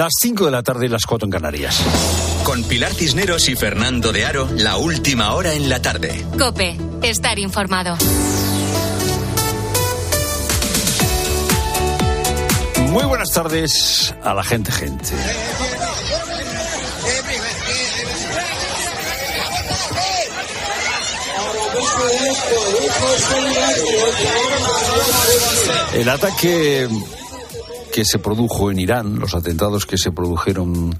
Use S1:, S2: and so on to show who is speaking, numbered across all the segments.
S1: Las 5 de la tarde y las 4 en Canarias.
S2: Con Pilar Cisneros y Fernando de Aro, la última hora en la tarde.
S3: Cope, estar informado.
S1: Muy buenas tardes a la gente, gente. El ataque que se produjo en Irán, los atentados que se produjeron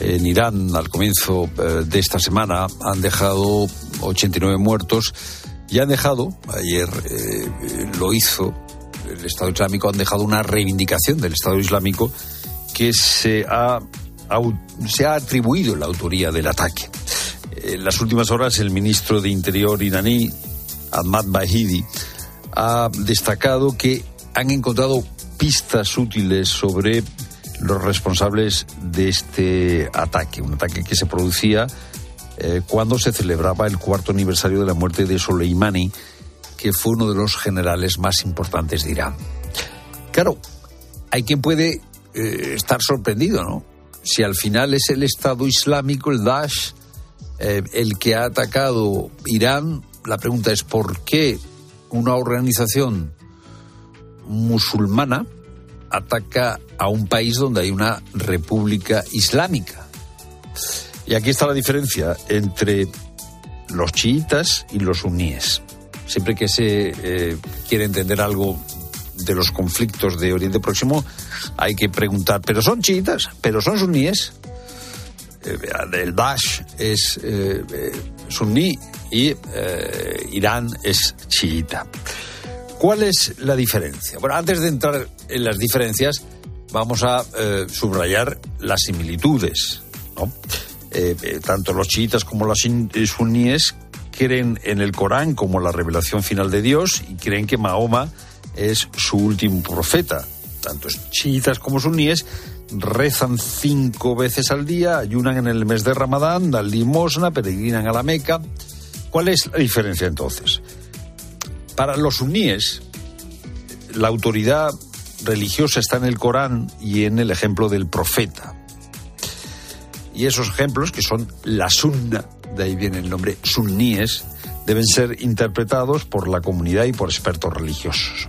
S1: en Irán al comienzo eh, de esta semana han dejado 89 muertos y han dejado, ayer eh, lo hizo el Estado Islámico, han dejado una reivindicación del Estado Islámico que se ha, se ha atribuido la autoría del ataque. En las últimas horas el ministro de Interior iraní, Ahmad Bahidi, ha destacado que han encontrado pistas útiles sobre los responsables de este ataque, un ataque que se producía eh, cuando se celebraba el cuarto aniversario de la muerte de Soleimani, que fue uno de los generales más importantes de Irán. Claro, hay quien puede eh, estar sorprendido, ¿no? Si al final es el Estado Islámico, el Daesh, eh, el que ha atacado Irán, la pregunta es ¿por qué una organización musulmana ataca a un país donde hay una república islámica. Y aquí está la diferencia entre los chiitas y los suníes. Siempre que se eh, quiere entender algo de los conflictos de Oriente Próximo, hay que preguntar, ¿pero son chiitas? ¿Pero son suníes? Eh, el Daesh es eh, suní y Irán es chiita. ¿Cuál es la diferencia? Bueno, antes de entrar en las diferencias, vamos a eh, subrayar las similitudes. Eh, eh, tanto los chiitas como los suníes creen en el Corán como la revelación final de Dios y creen que Mahoma es su último profeta. Tanto chiitas como suníes rezan cinco veces al día, ayunan en el mes de Ramadán, dan limosna, peregrinan a la Meca. ¿Cuál es la diferencia entonces? Para los suníes, la autoridad religiosa está en el Corán y en el ejemplo del profeta. Y esos ejemplos, que son la sunna, de ahí viene el nombre suníes, deben ser interpretados por la comunidad y por expertos religiosos.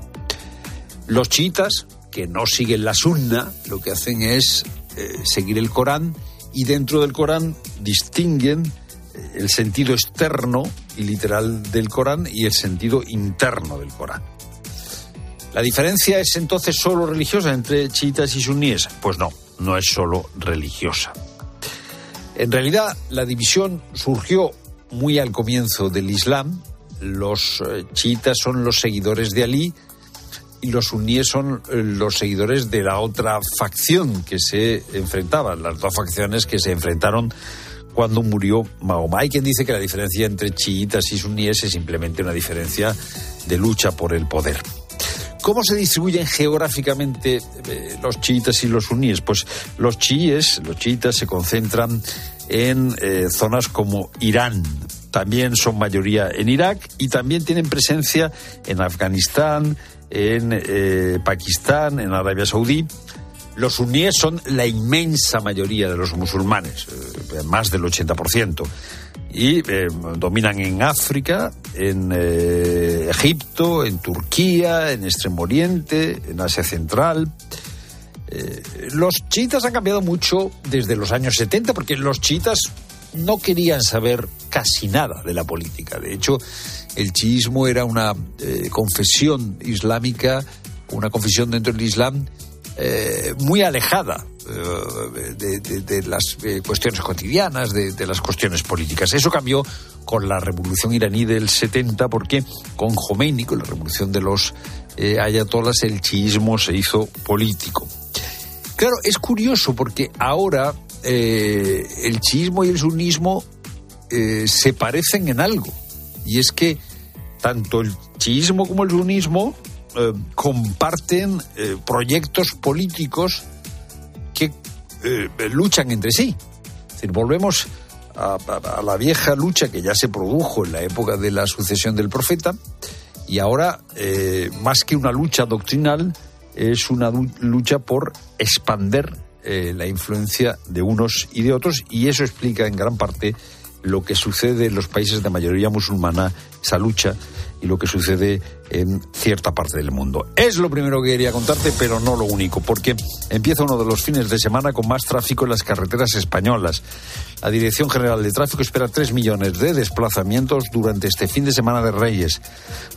S1: Los chiitas, que no siguen la sunna, lo que hacen es eh, seguir el Corán y dentro del Corán distinguen el sentido externo y literal del Corán y el sentido interno del Corán. ¿La diferencia es entonces solo religiosa entre chiitas y suníes? Pues no, no es solo religiosa. En realidad, la división surgió muy al comienzo del Islam. Los eh, chiitas son los seguidores de Ali y los suníes son eh, los seguidores de la otra facción que se enfrentaban, las dos facciones que se enfrentaron cuando murió Mahoma. Hay quien dice que la diferencia entre chiitas y suníes es simplemente una diferencia de lucha por el poder. ¿Cómo se distribuyen geográficamente eh, los chiitas y los suníes? Pues los chiíes, los chiitas se concentran en eh, zonas como Irán, también son mayoría en Irak y también tienen presencia en Afganistán, en eh, Pakistán, en Arabia Saudí. Los suníes son la inmensa mayoría de los musulmanes, eh, más del 80%, y eh, dominan en África, en eh, Egipto, en Turquía, en Extremo Oriente, en Asia Central. los chiitas han cambiado mucho desde los años 70 porque los chiitas no querían saber casi nada de la política. De hecho, el chiismo era una confesión islámica, una confesión dentro del Islam eh, muy alejada eh, de, las eh, cuestiones cotidianas, de, las cuestiones políticas. Eso cambió con la revolución iraní del 70 porque con Khomeini, con la revolución de los ayatolas, el chiismo se hizo político. Claro, es curioso porque ahora el chiismo y el sunismo se parecen en algo. Y es que tanto el chiismo como el sunismo eh, comparten eh, proyectos políticos que eh, luchan entre sí. Es decir, volvemos a, la vieja lucha que ya se produjo en la época de la sucesión del profeta y ahora, más que una lucha doctrinal, es una lucha por expander la influencia de unos y de otros y eso explica en gran parte lo que sucede en los países de mayoría musulmana, esa lucha y lo que sucede en cierta parte del mundo. Es lo primero que quería contarte, pero no lo único, porque empieza uno de los fines de semana con más tráfico en las carreteras españolas. La Dirección General de Tráfico espera 3 millones de desplazamientos durante este fin de semana de Reyes.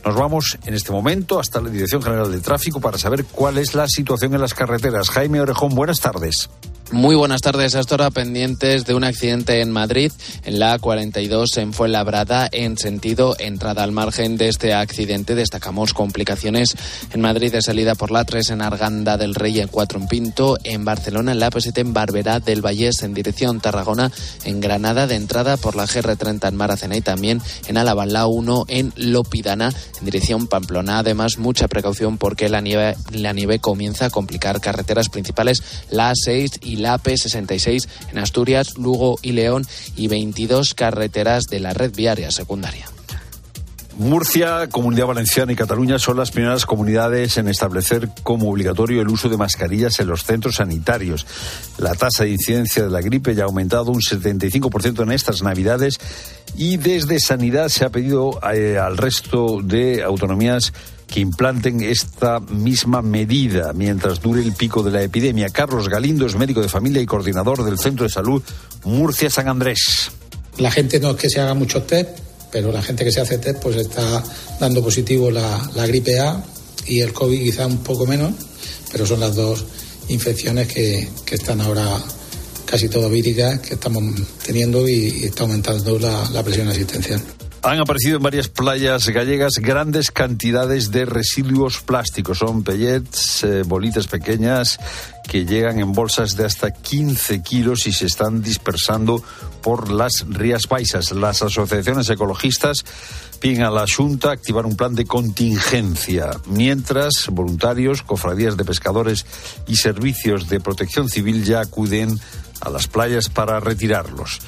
S1: Nos vamos en este momento hasta la Dirección General de Tráfico para saber cuál es la situación en las carreteras. Jaime Orejón, buenas tardes.
S4: Muy buenas tardes. Hasta ahora pendientes de un accidente en Madrid, en la A42 en Fuenlabrada, en sentido entrada al margen de este accidente. Destacamos complicaciones en Madrid de salida por la 3 en Arganda del Rey en 4 en Pinto, en Barcelona en la P7 en Barberá del Vallés en dirección Tarragona, en Granada de entrada por la GR30 en Maracena y también en Álava la 1 en Lopidana en dirección Pamplona. Además, mucha precaución porque la nieve, la nieve comienza a complicar carreteras principales, la A6 y la AP66 en Asturias, Lugo y León y 22 carreteras de la red viaria secundaria.
S1: Murcia, Comunidad Valenciana y Cataluña son las primeras comunidades en establecer como obligatorio el uso de mascarillas en los centros sanitarios. La tasa de incidencia de la gripe ya ha aumentado un 75% en estas Navidades y desde Sanidad se ha pedido eh, al resto de autonomías que implanten esta misma medida mientras dure el pico de la epidemia. Carlos Galindo es médico de familia y coordinador del Centro de Salud Murcia-San Andrés.
S5: La gente no es que se haga muchos test, pero la gente que se hace test pues está dando positivo la, la gripe A y el COVID quizá un poco menos, pero son las dos infecciones que, que están ahora casi todo víricas que estamos teniendo y, está aumentando la, la presión asistencial.
S1: Han aparecido en varias playas gallegas grandes cantidades de residuos plásticos. Son pellets, eh, bolitas pequeñas que llegan en bolsas de hasta 15 kilos y se están dispersando por las Rías Baixas. Las asociaciones ecologistas piden a la Junta activar un plan de contingencia, mientras voluntarios, cofradías de pescadores y servicios de protección civil ya acuden a las playas para retirarlos.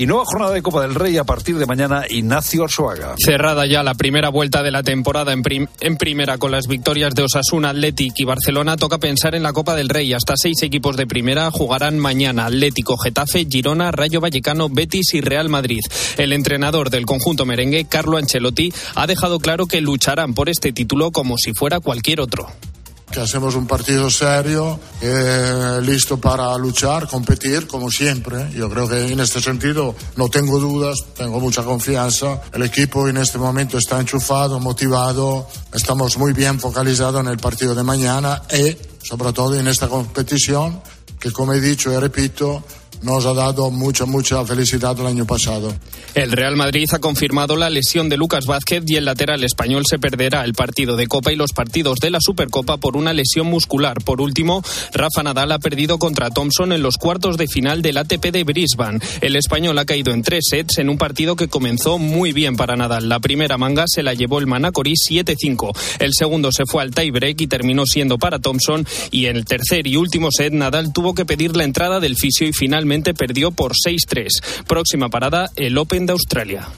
S1: Y nueva jornada de Copa del Rey a partir de mañana, Ignacio Arzuaga.
S6: Cerrada ya la primera vuelta de la temporada en, prim en, primera con las victorias de Osasuna, Athletic y Barcelona, toca pensar en la Copa del Rey. Hasta seis equipos de primera jugarán mañana. Atlético, Getafe, Girona, Rayo Vallecano, Betis y Real Madrid. El entrenador del conjunto merengue, Carlo Ancelotti, ha dejado claro que lucharán por este título como si fuera cualquier otro
S7: que hacemos un partido serio, eh, listo para luchar, competir, como siempre. Yo creo que en este sentido no tengo dudas, tengo mucha confianza. El equipo en este momento está enchufado, motivado, estamos muy bien focalizados en el partido de mañana y sobre todo en esta competición que, como he dicho y repito, nos ha dado mucha, mucha felicidad el año pasado.
S6: El Real Madrid ha confirmado la lesión de Lucas Vázquez y el lateral español se perderá el partido de Copa y los partidos de la Supercopa por una lesión muscular. Por último, Rafa Nadal ha perdido contra Thompson en los cuartos de final del ATP de Brisbane. El español ha caído en tres sets en un partido que comenzó muy bien para Nadal. La primera manga se la llevó el Manacorí 7-5. El segundo se fue al tiebreak y terminó siendo para Thompson. Y en el tercer y último set, Nadal tuvo que pedir la entrada del fisio y finalmente perdió por 6-3. Próxima parada, el Open de Australia.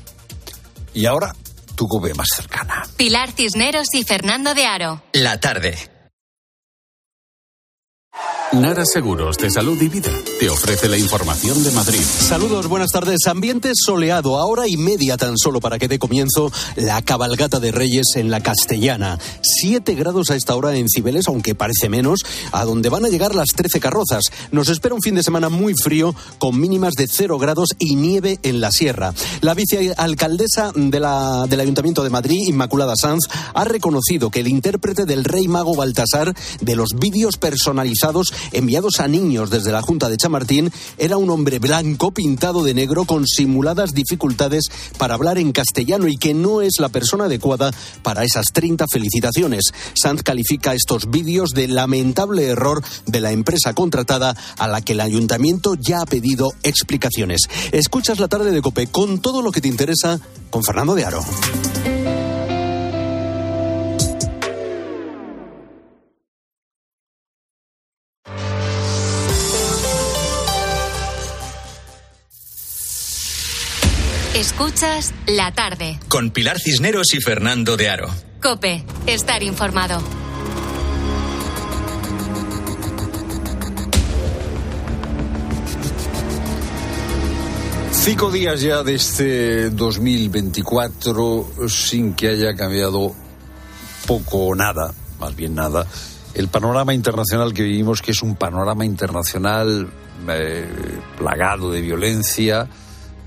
S1: Y ahora, tu gobe más cercana.
S3: Pilar Cisneros y Fernando de Aro.
S2: La tarde.
S8: Nara Seguros de Salud y Vida te ofrece la información de Madrid.
S9: Saludos, buenas tardes. Ambiente soleado, a hora y media tan solo para que dé comienzo la cabalgata de Reyes en la Castellana. Siete grados a esta hora en Cibeles, aunque parece menos, a donde van a llegar las trece carrozas. Nos espera un fin de semana muy frío, con mínimas de cero grados y nieve en la sierra. La vicealcaldesa del Ayuntamiento de Madrid, Inmaculada Sanz, ha reconocido que el intérprete del Rey Mago Baltasar de los vídeos personalizados enviados a niños desde la Junta de Chamartín era un hombre blanco pintado de negro con simuladas dificultades para hablar en castellano y que no es la persona adecuada para esas 30 felicitaciones. Sanz califica estos vídeos de lamentable error de la empresa contratada a la que el ayuntamiento ya ha pedido explicaciones. Escuchas la tarde de Cope con todo lo que te interesa con Fernando de Aro.
S3: Escuchas la tarde.
S2: Con Pilar Cisneros y Fernando de Aro.
S3: Cope, estar informado.
S1: Cinco días ya de este 2024 sin que haya cambiado poco o nada, más bien nada, el panorama internacional que vivimos, que es un panorama internacional eh, plagado de violencia,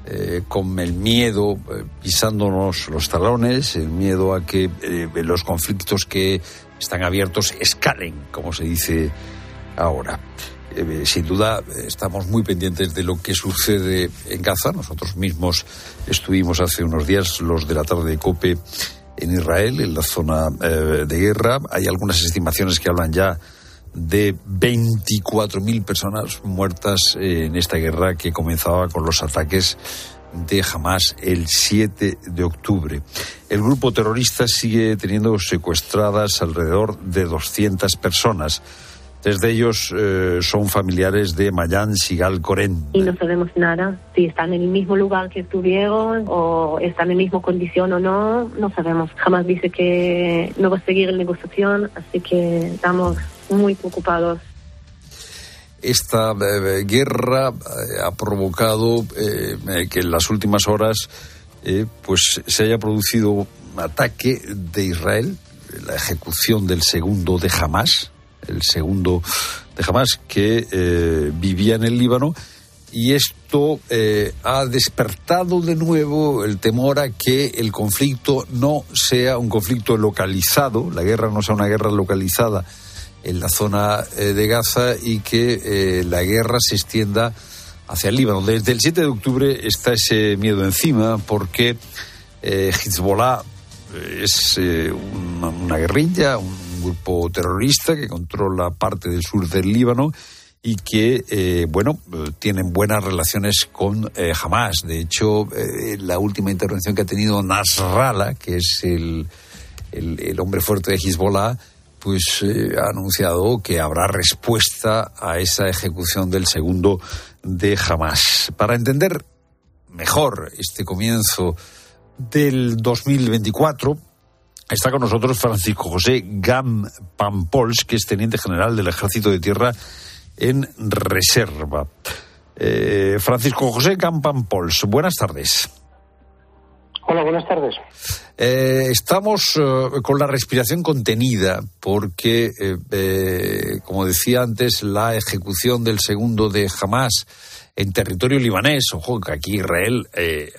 S1: eh, con el miedo eh, pisándonos los talones, el miedo a que los conflictos que están abiertos escalen, como se dice ahora. sin duda estamos muy pendientes de lo que sucede en Gaza. Nosotros mismos estuvimos hace unos días, los de la tarde de COPE, en Israel, en la zona de guerra. Hay algunas estimaciones que hablan ya de 24.000 personas muertas en esta guerra que comenzaba con los ataques de Hamas el 7 de octubre. El grupo terrorista sigue teniendo secuestradas alrededor de 200 personas. Tres de ellos eh, son familiares de Mayan Sigal Koren.
S10: Y no sabemos nada, si están en el mismo lugar que estuvieron o están en la misma condición o no, no sabemos. Jamás dice que no va a seguir la negociación, así que estamos muy preocupados.
S1: Esta eh, guerra eh, ha provocado eh, que en las últimas horas pues se haya producido un ataque de Israel, la ejecución del segundo de Hamas, el segundo de Hamas que vivía en el Líbano y esto ha despertado de nuevo el temor a que el conflicto no sea un conflicto localizado, la guerra no sea una guerra localizada en la zona eh, de Gaza y que eh, la guerra se extienda hacia el Líbano. Desde el 7 de octubre está ese miedo encima porque eh, Hezbollah es una, guerrilla, un grupo terrorista que controla parte del sur del Líbano y que, bueno, tienen buenas relaciones con Hamas. De hecho, la última intervención que ha tenido Nasrallah, que es el, el, el hombre fuerte de Hezbollah, pues eh, ha anunciado que habrá respuesta a esa ejecución del segundo de Hamas. Para entender mejor este comienzo del 2024, está con nosotros Francisco José Gam que es teniente general del Ejército de Tierra en reserva. Eh, Francisco José Gam buenas tardes.
S11: Hola, buenas tardes.
S1: Eh, estamos eh, con la respiración contenida porque, eh, como decía antes, la ejecución del segundo de Hamas en territorio libanés, ojo, que aquí Israel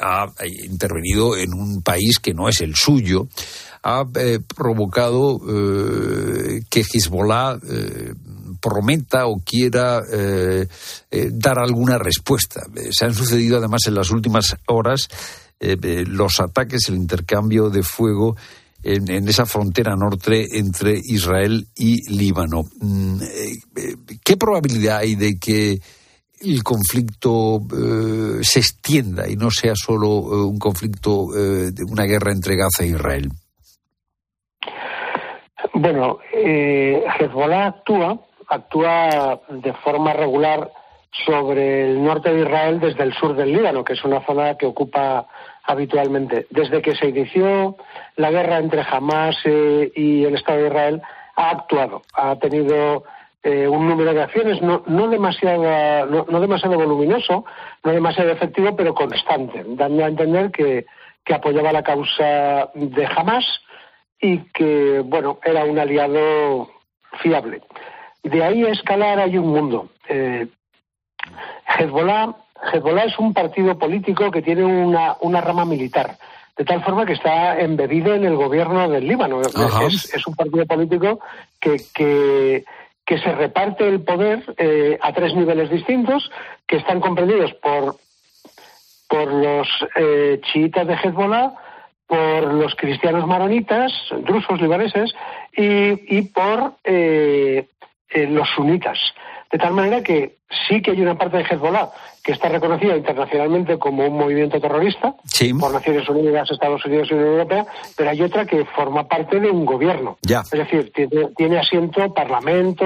S1: ha intervenido en un país que no es el suyo, ha provocado que Hezbollah prometa o quiera dar alguna respuesta. Se han sucedido además en las últimas horas eh, eh, los ataques, el intercambio de fuego en, esa frontera norte entre Israel y Líbano. Mm, eh, ¿Qué probabilidad hay de que el conflicto se extienda y no sea solo un conflicto una guerra entre Gaza e Israel?
S11: Bueno, Hezbollah actúa, actúa de forma regular sobre el norte de Israel desde el sur del Líbano, que es una zona que ocupa habitualmente. Desde que se inició la guerra entre Hamas eh, y el Estado de Israel, ha actuado, ha tenido eh, un número de acciones no, no, demasiado, no, demasiado voluminoso, no demasiado efectivo, pero constante, dando a entender que, que apoyaba la causa de Hamas y que, bueno, era un aliado fiable. De ahí a escalar hay un mundo. Eh, Hezbollah Hezbollah es un partido político que tiene una, una rama militar, de tal forma que está embebido en el gobierno del Líbano. Es, un partido político que, que, se reparte el poder eh, a tres niveles distintos, que están comprendidos por, por los eh, chiitas de Hezbollah, por los cristianos maronitas, drusos libaneses, y, y por eh, los sunitas. De tal manera que sí que hay una parte de Hezbollah que está reconocida internacionalmente como un movimiento terrorista por Naciones Unidas, Estados Unidos y Unión Europea, pero hay otra que forma parte de un gobierno. Es decir, tiene, asiento, parlamento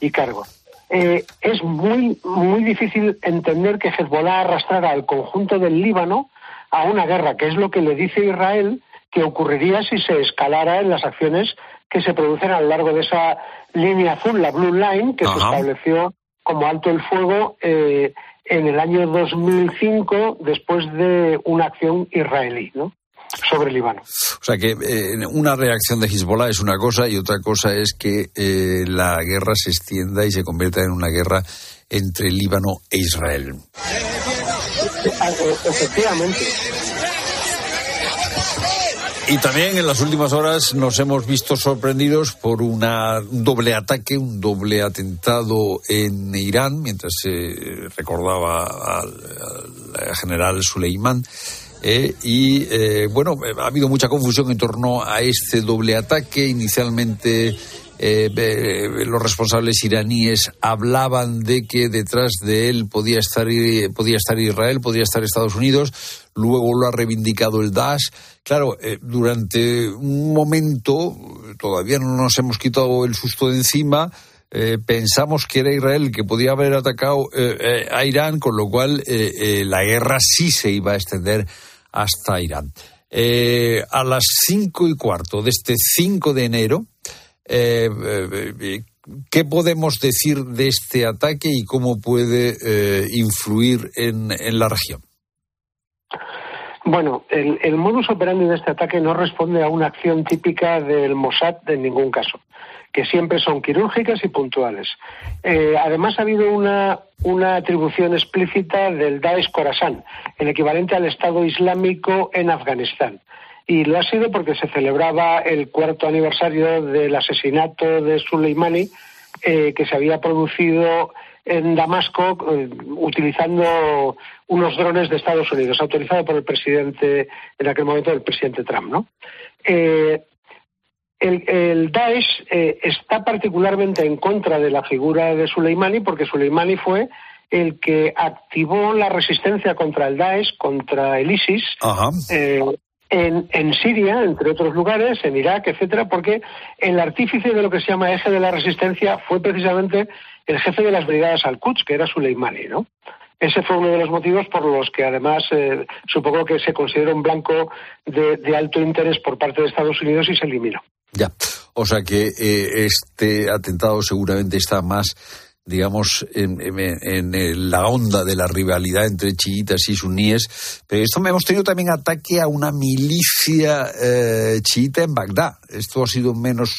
S11: y cargo. Eh, es muy, muy difícil entender que Hezbollah arrastrara al conjunto del Líbano a una guerra, que es lo que le dice Israel que ocurriría si se escalara en las acciones que se producen a lo largo de esa línea azul, la Blue Line, que se estableció como alto el fuego eh, en el año 2005 después de una acción israelí, ¿no? sobre Líbano.
S1: O sea que eh, una reacción de Hezbollah es una cosa y otra cosa es que eh, la guerra se extienda y se convierta en una guerra entre Líbano e Israel.
S11: Efectivamente.
S1: Y también en las últimas horas nos hemos visto sorprendidos por una, un doble ataque, un doble atentado en Irán, mientras se recordaba al, al general Suleimán. Eh, y eh, bueno, ha habido mucha confusión en torno a este doble ataque. Inicialmente eh, los responsables iraníes hablaban de que detrás de él podía estar, podía estar Israel, podía estar Estados Unidos, luego lo ha reivindicado el Daesh. Claro, durante un momento, todavía no nos hemos quitado el susto de encima, pensamos que era Israel que podía haber atacado a Irán, con lo cual la guerra sí se iba a extender hasta Irán. a las cinco y cuarto de este 5 de enero, eh, eh, ¿Qué podemos decir de este ataque y cómo puede eh, influir en, la región?
S11: Bueno, el, el, modus operandi de este ataque no responde a una acción típica del Mossad en ningún caso, que siempre son quirúrgicas y puntuales. además, ha habido una, una atribución explícita del Daesh Khorasan, el equivalente al Estado Islámico en Afganistán y lo ha sido porque se celebraba el cuarto aniversario del asesinato de Soleimani eh, que se había producido en Damasco eh, utilizando unos drones de Estados Unidos, autorizado por el presidente, en aquel momento el presidente Trump, ¿no? Eh, el, el, Daesh está particularmente en contra de la figura de Soleimani porque Soleimani fue el que activó la resistencia contra el Daesh, contra el ISIS, en, en, Siria, entre otros lugares, en Irak, etcétera, porque el artífice de lo que se llama eje de la resistencia fue precisamente el jefe de las brigadas al-Quds, que era Suleimani, ¿no? Ese fue uno de los motivos por los que además eh, supongo que se considera un blanco de, alto interés por parte de Estados Unidos y se eliminó.
S1: Ya, o sea que eh, este atentado seguramente está más digamos, en, la onda de la rivalidad entre chiitas y suníes. Pero esto hemos tenido también ataque a una milicia eh, chiita en Bagdad. Esto ha sido menos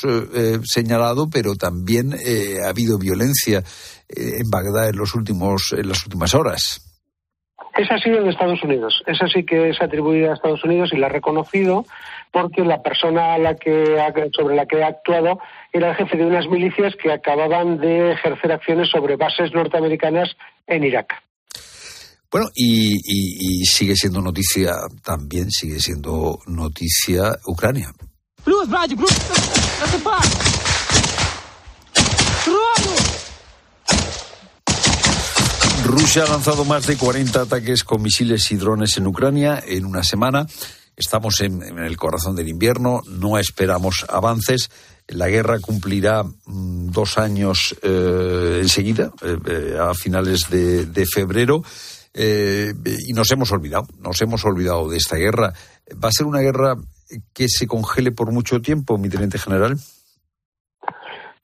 S1: señalado, pero también ha habido violencia en Bagdad en, los últimos, en las últimas horas.
S11: Esa ha sido de Estados Unidos. Esa sí que es atribuida a Estados Unidos y la ha reconocido porque la persona a la que sobre la que ha actuado era el jefe de unas milicias que acababan de ejercer acciones sobre bases norteamericanas en Irak.
S1: Bueno, y, sigue siendo noticia, también sigue siendo noticia Ucrania. Rusia ha lanzado más de 40 ataques con misiles y drones en Ucrania en una semana. Estamos en, el corazón del invierno, no esperamos avances. La guerra cumplirá mm, dos años eh, enseguida, eh, eh, a finales de, febrero, y nos hemos olvidado, nos hemos olvidado de esta guerra. ¿Va a ser una guerra que se congele por mucho tiempo, mi teniente general?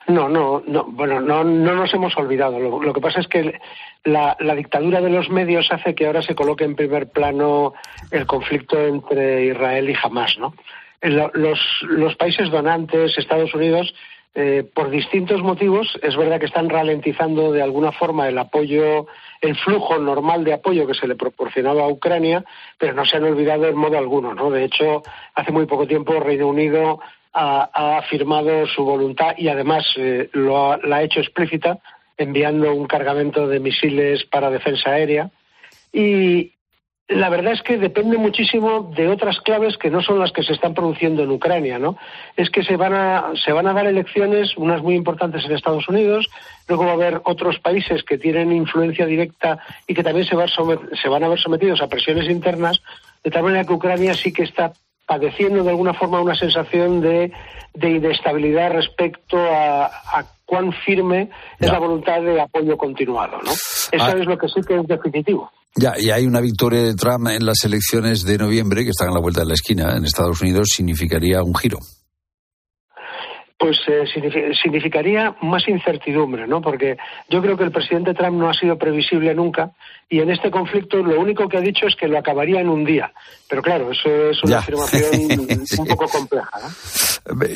S11: No, no, no, bueno, no, no nos hemos olvidado. Lo, que pasa es que la, dictadura de los medios hace que ahora se coloque en primer plano el conflicto entre Israel y Hamas, ¿no? Los, los países donantes, Estados Unidos, eh, por distintos motivos, es verdad que están ralentizando de alguna forma el apoyo, el flujo normal de apoyo que se le proporcionaba a Ucrania, pero no se han olvidado en modo alguno, ¿no? De hecho, hace muy poco tiempo Reino Unido ha, afirmado su voluntad y además eh, lo la ha hecho explícita enviando un cargamento de misiles para defensa aérea. Y la verdad es que depende muchísimo de otras claves que no son las que se están produciendo en Ucrania, ¿no? Es que se van a, se van a dar elecciones, unas muy importantes en Estados Unidos, luego va a haber otros países que tienen influencia directa y que también se, se van a ver sometidos a presiones internas, de tal manera que Ucrania sí que está padeciendo de alguna forma una sensación de, inestabilidad respecto a, cuán firme es la voluntad de apoyo continuado. ¿no? Eso ah. es lo que sí que es definitivo.
S1: Ya, y hay una victoria de Trump en las elecciones de noviembre, que están a la vuelta de la esquina en Estados Unidos, significaría un giro.
S11: Pues eh, significaría más incertidumbre, ¿no? Porque yo creo que el presidente Trump no ha sido previsible nunca y en este conflicto lo único que ha dicho es que lo acabaría en un día. Pero claro, eso es una afirmación un poco compleja.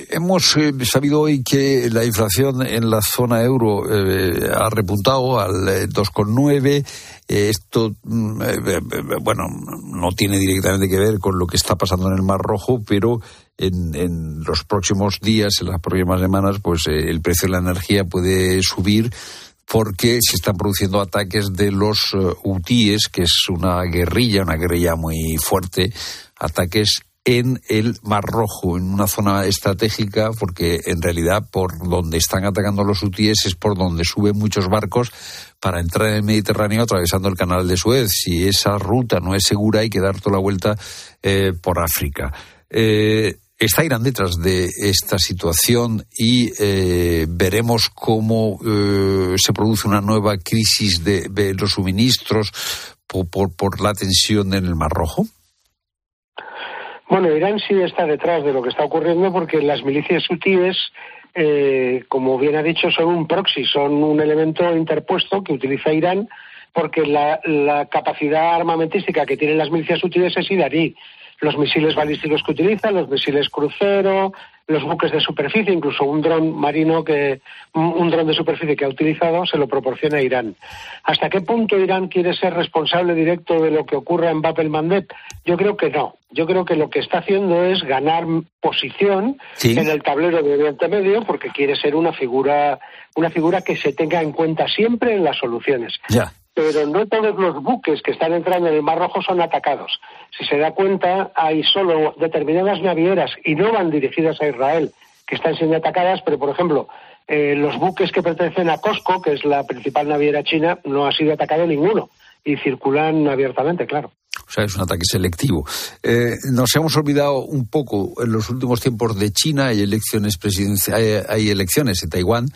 S1: Hemos eh, sabido hoy que la inflación en la zona euro eh, ha repuntado al 2,9. Esto, mm, bueno, no tiene directamente que ver con lo que está pasando en el Mar Rojo, pero en, los próximos días, en las próximas semanas, pues eh, el precio de la energía puede subir porque se están produciendo ataques de los uh, que es una guerrilla, una guerrilla muy fuerte, ataques en el Mar Rojo, en una zona estratégica, porque en realidad por donde están atacando los hutíes es por donde suben muchos barcos para entrar en el Mediterráneo atravesando el canal de Suez. Si esa ruta no es segura, hay que dar toda la vuelta eh, por África. Eh, está Irán detrás de esta situación y eh, veremos cómo se produce una nueva crisis de, los suministros por, la tensión en el Mar Rojo?
S11: Bueno, Irán sí está detrás de lo que está ocurriendo porque las milicias hutíes, eh, como bien ha dicho, son un proxy, son un elemento interpuesto que utiliza Irán porque la, la capacidad armamentística que tienen las milicias hutíes es iraní los misiles balísticos que utilizan, los misiles crucero, los buques de superficie, incluso un dron marino que un dron de superficie que ha utilizado se lo proporciona Irán. ¿Hasta qué punto Irán quiere ser responsable directo de lo que ocurra en Bab el Mandeb? Yo creo que no. Yo creo que lo que está haciendo es ganar posición en el tablero de Oriente Medio porque quiere ser una figura una figura que se tenga en cuenta siempre en las soluciones.
S1: Ya
S11: pero no todos los buques que están entrando en el Mar Rojo son atacados. Si se da cuenta, hay solo determinadas navieras y no van dirigidas a Israel que están siendo atacadas, pero por ejemplo, eh, los buques que pertenecen a COSCO, que es la principal naviera china, no ha sido atacado ninguno y circulan abiertamente, claro.
S1: O sea, es un ataque selectivo. Eh, nos hemos olvidado un poco en los últimos tiempos de China, hay elecciones presidenciales, hay elecciones en Taiwán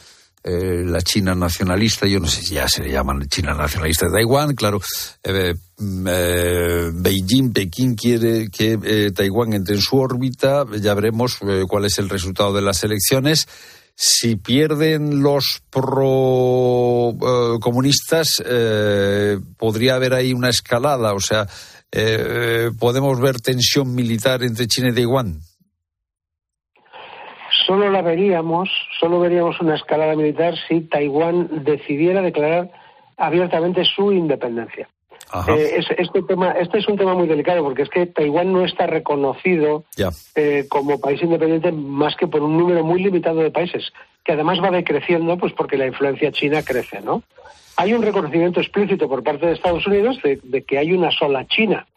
S1: eh, la China nacionalista, yo no sé si ya se le llaman China nacionalista de Taiwán, claro, eh, mm, eh, Beijing, Pekín quiere que Taiwán entre en su órbita, ya veremos cuál es el resultado de las elecciones. Si pierden los pro comunistas, podría haber ahí una escalada, o sea, podemos ver tensión militar entre China y Taiwán
S11: solo la veríamos, solo veríamos una escalada militar si Taiwán decidiera declarar abiertamente su independencia. Eh, este, tema, este es un tema muy delicado porque es que Taiwán no está reconocido eh, como país independiente más que por un número muy limitado de países, que además va decreciendo pues porque la influencia china crece, ¿no? Hay un reconocimiento explícito por parte de Estados Unidos de, que hay una sola China.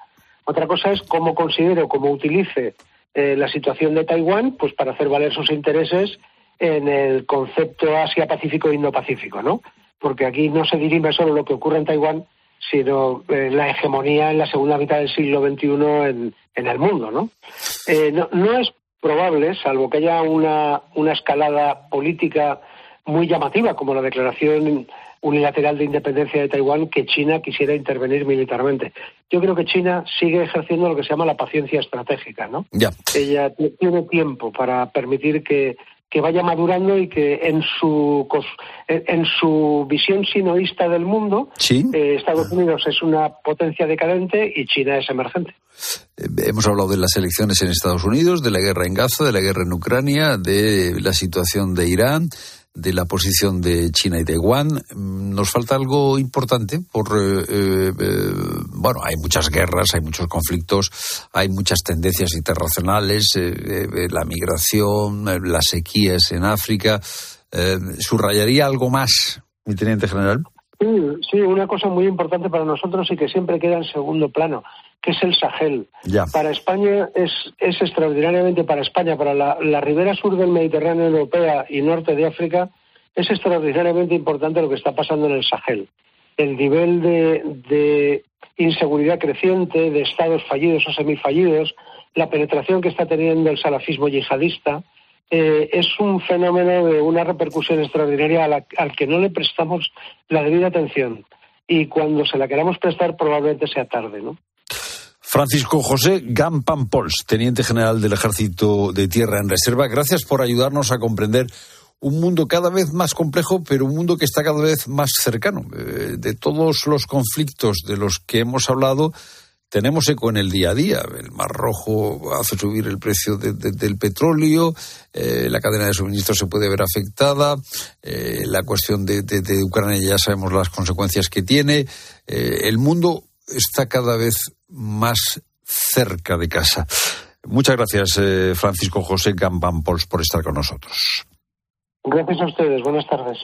S11: Otra cosa es cómo considere o cómo utilice eh, la situación de Taiwán pues para hacer valer sus intereses en el concepto Asia-Pacífico e Indo-Pacífico, ¿no? Porque aquí no se dirime solo lo que ocurre en Taiwán, sino eh, la hegemonía en la segunda mitad del siglo XXI en, el mundo, ¿no? Eh, ¿no? ¿no? es probable, salvo que haya una, una escalada política muy llamativa, como la declaración unilateral de independencia de Taiwán que China quisiera intervenir militarmente. Yo creo que China sigue ejerciendo lo que se llama la paciencia estratégica, ¿no?
S1: Ya.
S11: Ella tiene tiempo para permitir que, vaya madurando y que en su en su visión sinoísta del mundo eh, Estados Unidos es una potencia decadente y China es emergente.
S1: Eh, hemos hablado de las elecciones en Estados Unidos, de la guerra en Gaza, de la guerra en Ucrania, de la situación de Irán, de la posición de China y Taiwán. Mm, nos falta algo importante por, eh, eh, eh, bueno, hay muchas guerras, hay muchos conflictos, hay muchas tendencias internacionales, la migración, las sequías en África. ¿Subrayaría algo más, mi teniente general?
S11: Sí, una cosa muy importante para nosotros y que siempre queda en segundo plano que es el Sahel. Para España es, es extraordinariamente, para España, para la, ribera sur del Mediterráneo europea y norte de África, es extraordinariamente importante lo que está pasando en el Sahel. El nivel de, inseguridad creciente, de estados fallidos o semifallidos, la penetración que está teniendo el salafismo yihadista, eh, es un fenómeno de una repercusión extraordinaria al que no le prestamos la debida atención. Y cuando se la queramos prestar, probablemente sea tarde, ¿no?
S1: Francisco José Gampampols, teniente general del Ejército de Tierra en Reserva, gracias por ayudarnos a comprender un mundo cada vez más complejo, pero un mundo que está cada vez más cercano. Eh, de todos los conflictos de los que hemos hablado, tenemos eco en el día a día. El Mar Rojo hace subir el precio del petróleo, eh, la cadena de suministro se puede ver afectada, eh, la cuestión de, Ucrania ya sabemos las consecuencias que tiene. el mundo está cada vez más cerca de casa. Muchas gracias, eh, Francisco José Gambampols, por estar con nosotros.
S11: Gracias a ustedes. Buenas tardes.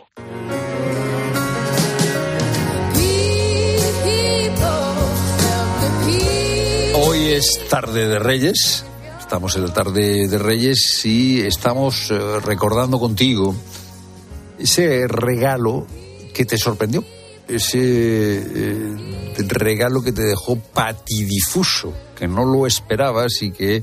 S1: Hoy es tarde de Reyes. Estamos en la tarde de Reyes y estamos eh, recordando contigo ese regalo que te sorprendió ese eh, regalo que te dejó patidifuso, que no lo esperabas y que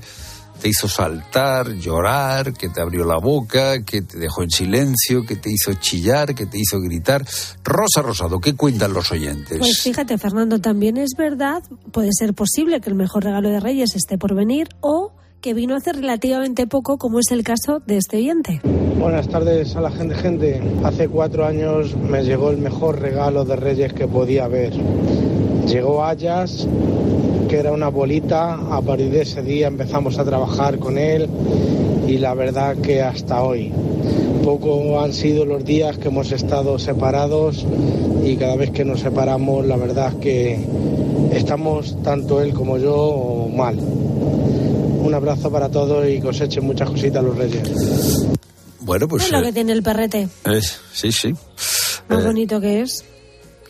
S1: te hizo saltar, llorar, que te abrió la boca, que te dejó en silencio, que te hizo chillar, que te hizo gritar. Rosa Rosado, ¿qué cuentan los oyentes?
S12: Pues fíjate, Fernando, también es verdad, puede ser posible que el mejor regalo de Reyes esté por venir o que vino hace relativamente poco, como es el caso de este oyente.
S13: Buenas tardes a la gente, gente. Hace cuatro años me llegó el mejor regalo de Reyes que podía haber. Llegó Ayas, que era una bolita. A partir de ese día empezamos a trabajar con él y la verdad que hasta hoy. Poco han sido los días que hemos estado separados y cada vez que nos separamos la verdad que estamos tanto él como yo mal un abrazo para todos y cosechen muchas cositas los reyes.
S1: Bueno, pues...
S12: Es lo que eh, tiene el perrete.
S1: sí, sí.
S12: Muy eh, bonito que es.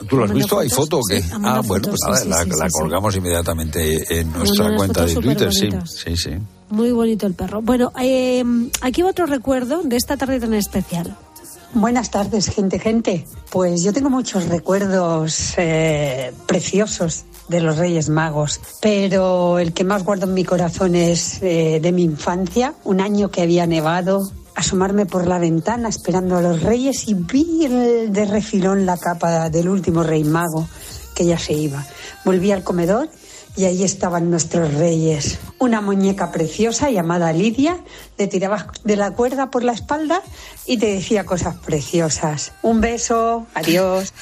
S1: ¿Tú lo has visto? ¿Hay foto o qué? ah, bueno, pues nada, la, colgamos inmediatamente en nuestra cuenta de Twitter, sí, sí, sí.
S12: Muy bonito el perro. Bueno, eh, aquí otro recuerdo de esta tarde tan especial.
S14: Buenas tardes, gente, gente. Pues yo tengo muchos recuerdos preciosos de los Reyes Magos, pero el que más guardo en mi corazón es eh, de mi infancia, un año que había nevado, asomarme por la ventana esperando a los Reyes y vi de refilón la capa del último Rey Mago que ya se iba. Volví al comedor y ahí estaban nuestros reyes. Una muñeca preciosa llamada Lidia, le tirabas de la cuerda por la espalda y te decía cosas preciosas. Un beso, adiós.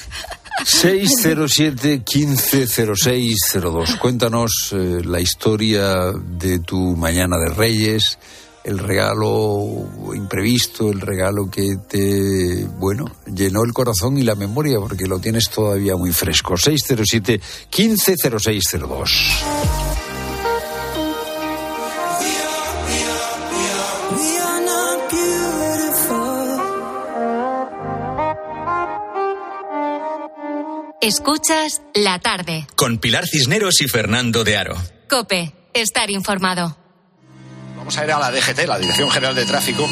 S1: 607-150602. Cuéntanos eh, la historia de tu mañana de Reyes, el regalo imprevisto, el regalo que te, bueno, llenó el corazón y la memoria porque lo tienes todavía muy fresco. 607-150602.
S3: Escuchas la tarde.
S2: Con Pilar Cisneros y Fernando de Aro.
S3: Cope, estar informado.
S15: Vamos a ir a la DGT, la Dirección General de Tráfico.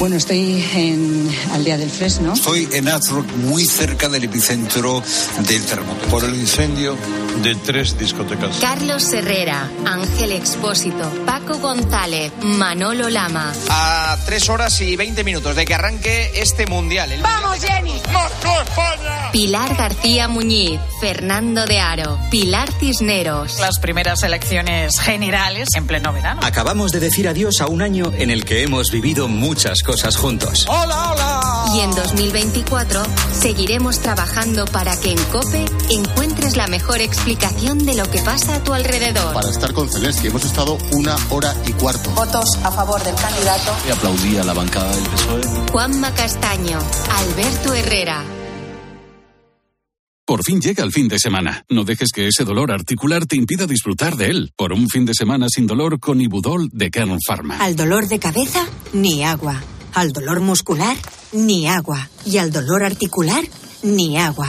S16: Bueno, estoy en Aldea del Fresno.
S17: Estoy en Azrock, muy cerca del epicentro del terremoto.
S18: Por el incendio de tres discotecas.
S3: Carlos Herrera, Ángel Expósito, Paco González, Manolo Lama.
S15: A tres horas y veinte minutos de que arranque este mundial.
S19: ¡Vamos, Jenny!
S3: España! Pilar García Muñiz, Fernando de Aro, Pilar Cisneros.
S19: Las primeras elecciones generales en pleno verano.
S2: Acabamos de decir adiós a un año en el que hemos vivido muchas cosas juntos.
S15: ¡Hola, hola!
S3: Y en 2024 seguiremos trabajando para que en COPE encuentres la mejor explicación de lo que pasa a tu alrededor.
S18: Para estar con Celeste hemos estado una hora y cuarto.
S19: Votos a favor del candidato.
S18: Y aplaudí a la bancada del PSOE.
S3: Juanma Castaño, Alberto Herrera.
S8: Por fin llega el fin de semana. No dejes que ese dolor articular te impida disfrutar de él. Por un fin de semana sin dolor con Ibudol de Kern Pharma.
S20: Al dolor de cabeza, ni agua. Al dolor muscular, ni agua. Y al dolor articular, ni agua.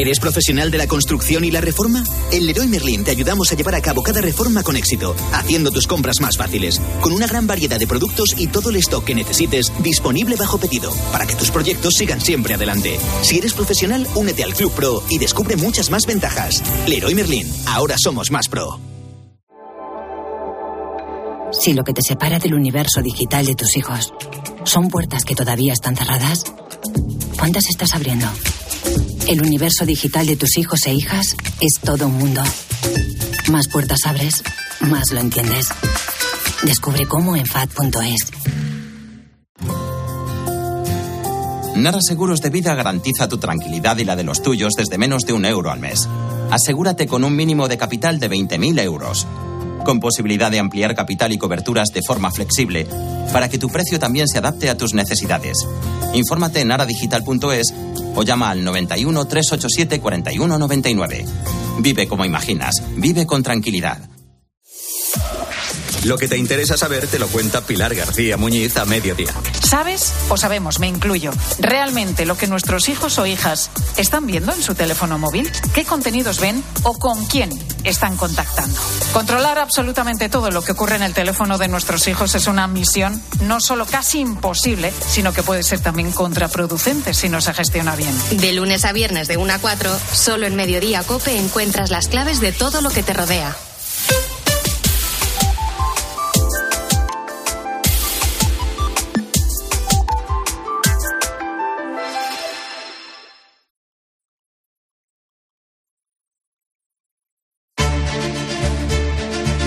S2: ¿Eres profesional de la construcción y la reforma? En Leroy Merlin te ayudamos a llevar a cabo cada reforma con éxito, haciendo tus compras más fáciles, con una gran variedad de productos y todo el stock que necesites disponible bajo pedido, para que tus proyectos sigan siempre adelante. Si eres profesional, únete al Club Pro y descubre muchas más ventajas. Leroy Merlin, ahora somos más pro.
S21: Si lo que te separa del universo digital de tus hijos son puertas que todavía están cerradas, ¿cuántas estás abriendo? El universo digital de tus hijos e hijas es todo un mundo. Más puertas abres, más lo entiendes. Descubre cómo en FAD.es.
S22: Nara Seguros de Vida garantiza tu tranquilidad y la de los tuyos desde menos de un euro al mes. Asegúrate con un mínimo de capital de 20.000 euros. Con posibilidad de ampliar capital y coberturas de forma flexible para que tu precio también se adapte a tus necesidades. Infórmate en naradigital.es o llama al 91 387 4199. Vive como imaginas, vive con tranquilidad.
S2: Lo que te interesa saber te lo cuenta Pilar García Muñiz a mediodía.
S19: ¿Sabes o sabemos, me incluyo, realmente lo que nuestros hijos o hijas están viendo en su teléfono móvil? ¿Qué contenidos ven o con quién están contactando? Controlar absolutamente todo lo que ocurre en el teléfono de nuestros hijos es una misión no solo casi imposible, sino que puede ser también contraproducente si no se gestiona bien.
S3: De lunes a viernes de 1 a 4, solo en Mediodía Cope encuentras las claves de todo lo que te rodea.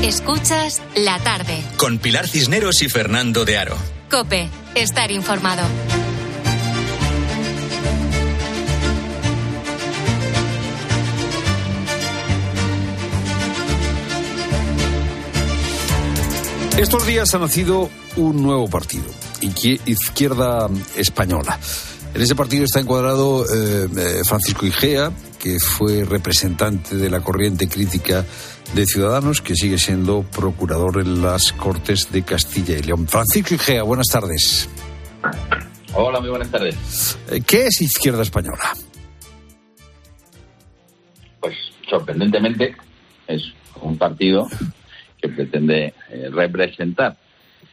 S3: Escuchas la tarde.
S2: Con Pilar Cisneros y Fernando de Aro.
S3: Cope, estar informado.
S1: Estos días ha nacido un nuevo partido, Izquierda Española. En ese partido está encuadrado eh, eh, Francisco Igea, que fue representante de la corriente crítica de Ciudadanos, que sigue siendo procurador en las Cortes de Castilla y León. Francisco Igea, buenas tardes.
S23: Hola, muy buenas tardes.
S1: Eh, ¿Qué es Izquierda Española?
S23: Pues sorprendentemente es un partido que pretende eh, representar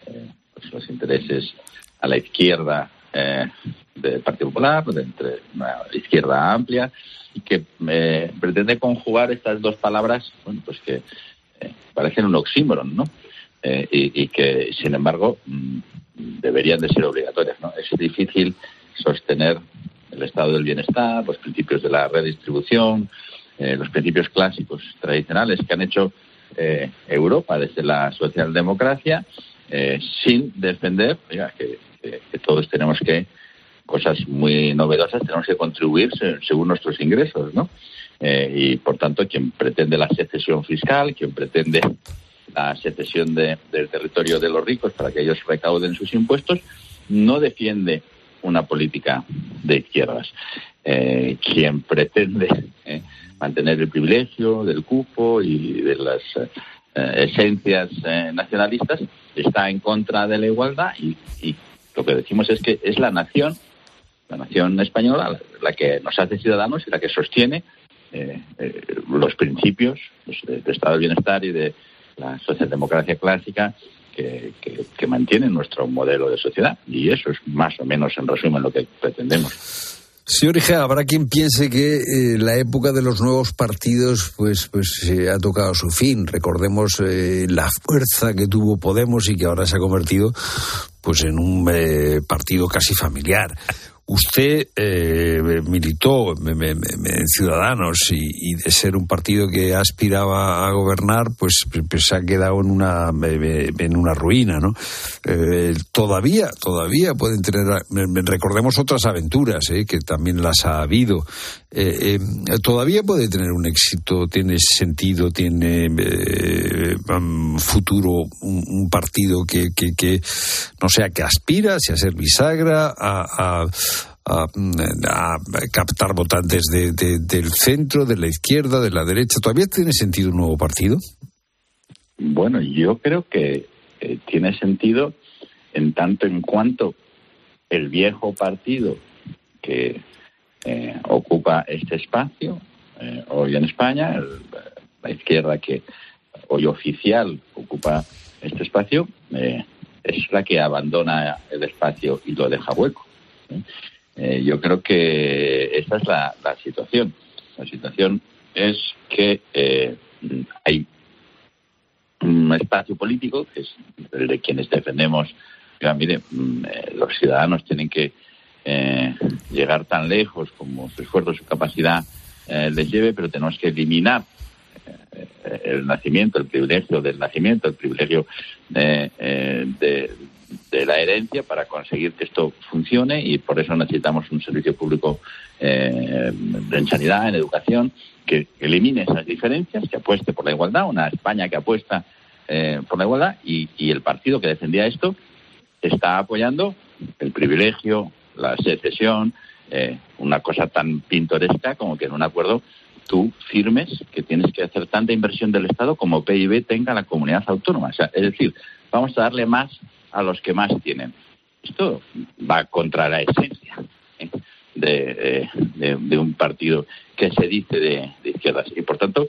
S23: eh, pues, los intereses a la izquierda eh, del Partido Popular, de entre una izquierda amplia, y que eh, pretende conjugar estas dos palabras, bueno, pues que eh, parecen un oxímoron, ¿no? Eh, y, que, sin embargo, mm, deberían de ser obligatorias, ¿no? Es difícil sostener el estado del bienestar, los principios de la redistribución, eh, los principios clásicos tradicionales que han hecho Europa desde la socialdemocracia, sin defender oiga, que, todos tenemos que cosas muy novedosas tenemos que contribuir según nuestros ingresos, ¿no? Eh, y por tanto, quien pretende la secesión fiscal, quien pretende la secesión de, del territorio de los ricos para que ellos recauden sus impuestos, no defiende una política de izquierdas. Eh, quien pretende eh, mantener el privilegio del cupo y de las eh, esencias eh, nacionalistas está en contra de la igualdad y, y lo que decimos es que es la nación la nación española la que nos hace ciudadanos y la que sostiene eh, eh, los principios pues, de, de, Estado del Bienestar y de la socialdemocracia clásica que, que, que mantienen nuestro modelo de sociedad. Y eso es más o menos, en resumen, lo que pretendemos.
S1: Señor Igea, habrá quien piense que eh, la época de los nuevos partidos pues, pues eh, ha tocado su fin. Recordemos eh, la fuerza que tuvo Podemos y que ahora se ha convertido pues en un partido casi familiar. Usted eh, militó en Ciudadanos y, de ser un partido que aspiraba a gobernar, pues, pues se ha quedado en una en una ruina, ¿no? Eh, todavía, todavía pueden tener, recordemos otras aventuras, ¿eh? que también las ha habido. Todavía puede tener un éxito, tiene sentido, tiene futuro un, partido que, que, no sea que aspira, sea ser bisagra a a, captar votantes del centro, de la izquierda, de la derecha. ¿Todavía tiene sentido un nuevo partido?
S23: Bueno, yo creo que eh, tiene sentido en tanto en cuanto el viejo partido que eh, ocupa este espacio eh, hoy en España, la izquierda que hoy oficial ocupa este espacio, es la que abandona el espacio y lo deja hueco. Eh, yo creo que esa es la, situación. La situación es que eh, hay un espacio político, que es el de quienes defendemos, mire, mm, eh, los ciudadanos tienen que llegar tan lejos como su esfuerzo, su capacidad les lleve, pero tenemos que eliminar el nacimiento, el privilegio del nacimiento, el privilegio de, de la herencia para conseguir que esto funcione y por eso necesitamos un servicio público eh, en sanidad, en educación, que elimine esas diferencias, que apueste por la igualdad, una España que apuesta eh, por la igualdad y, el partido que defendía esto está apoyando el privilegio, la secesión, eh, una cosa tan pintoresca como que en un acuerdo tú firmes que tienes que hacer tanta inversión del Estado como PIB tenga la comunidad autónoma. Es decir, vamos a darle más a los que más tienen. Esto va contra la esencia ¿eh? de, de, un partido que se dice de, izquierdas. Y por tanto,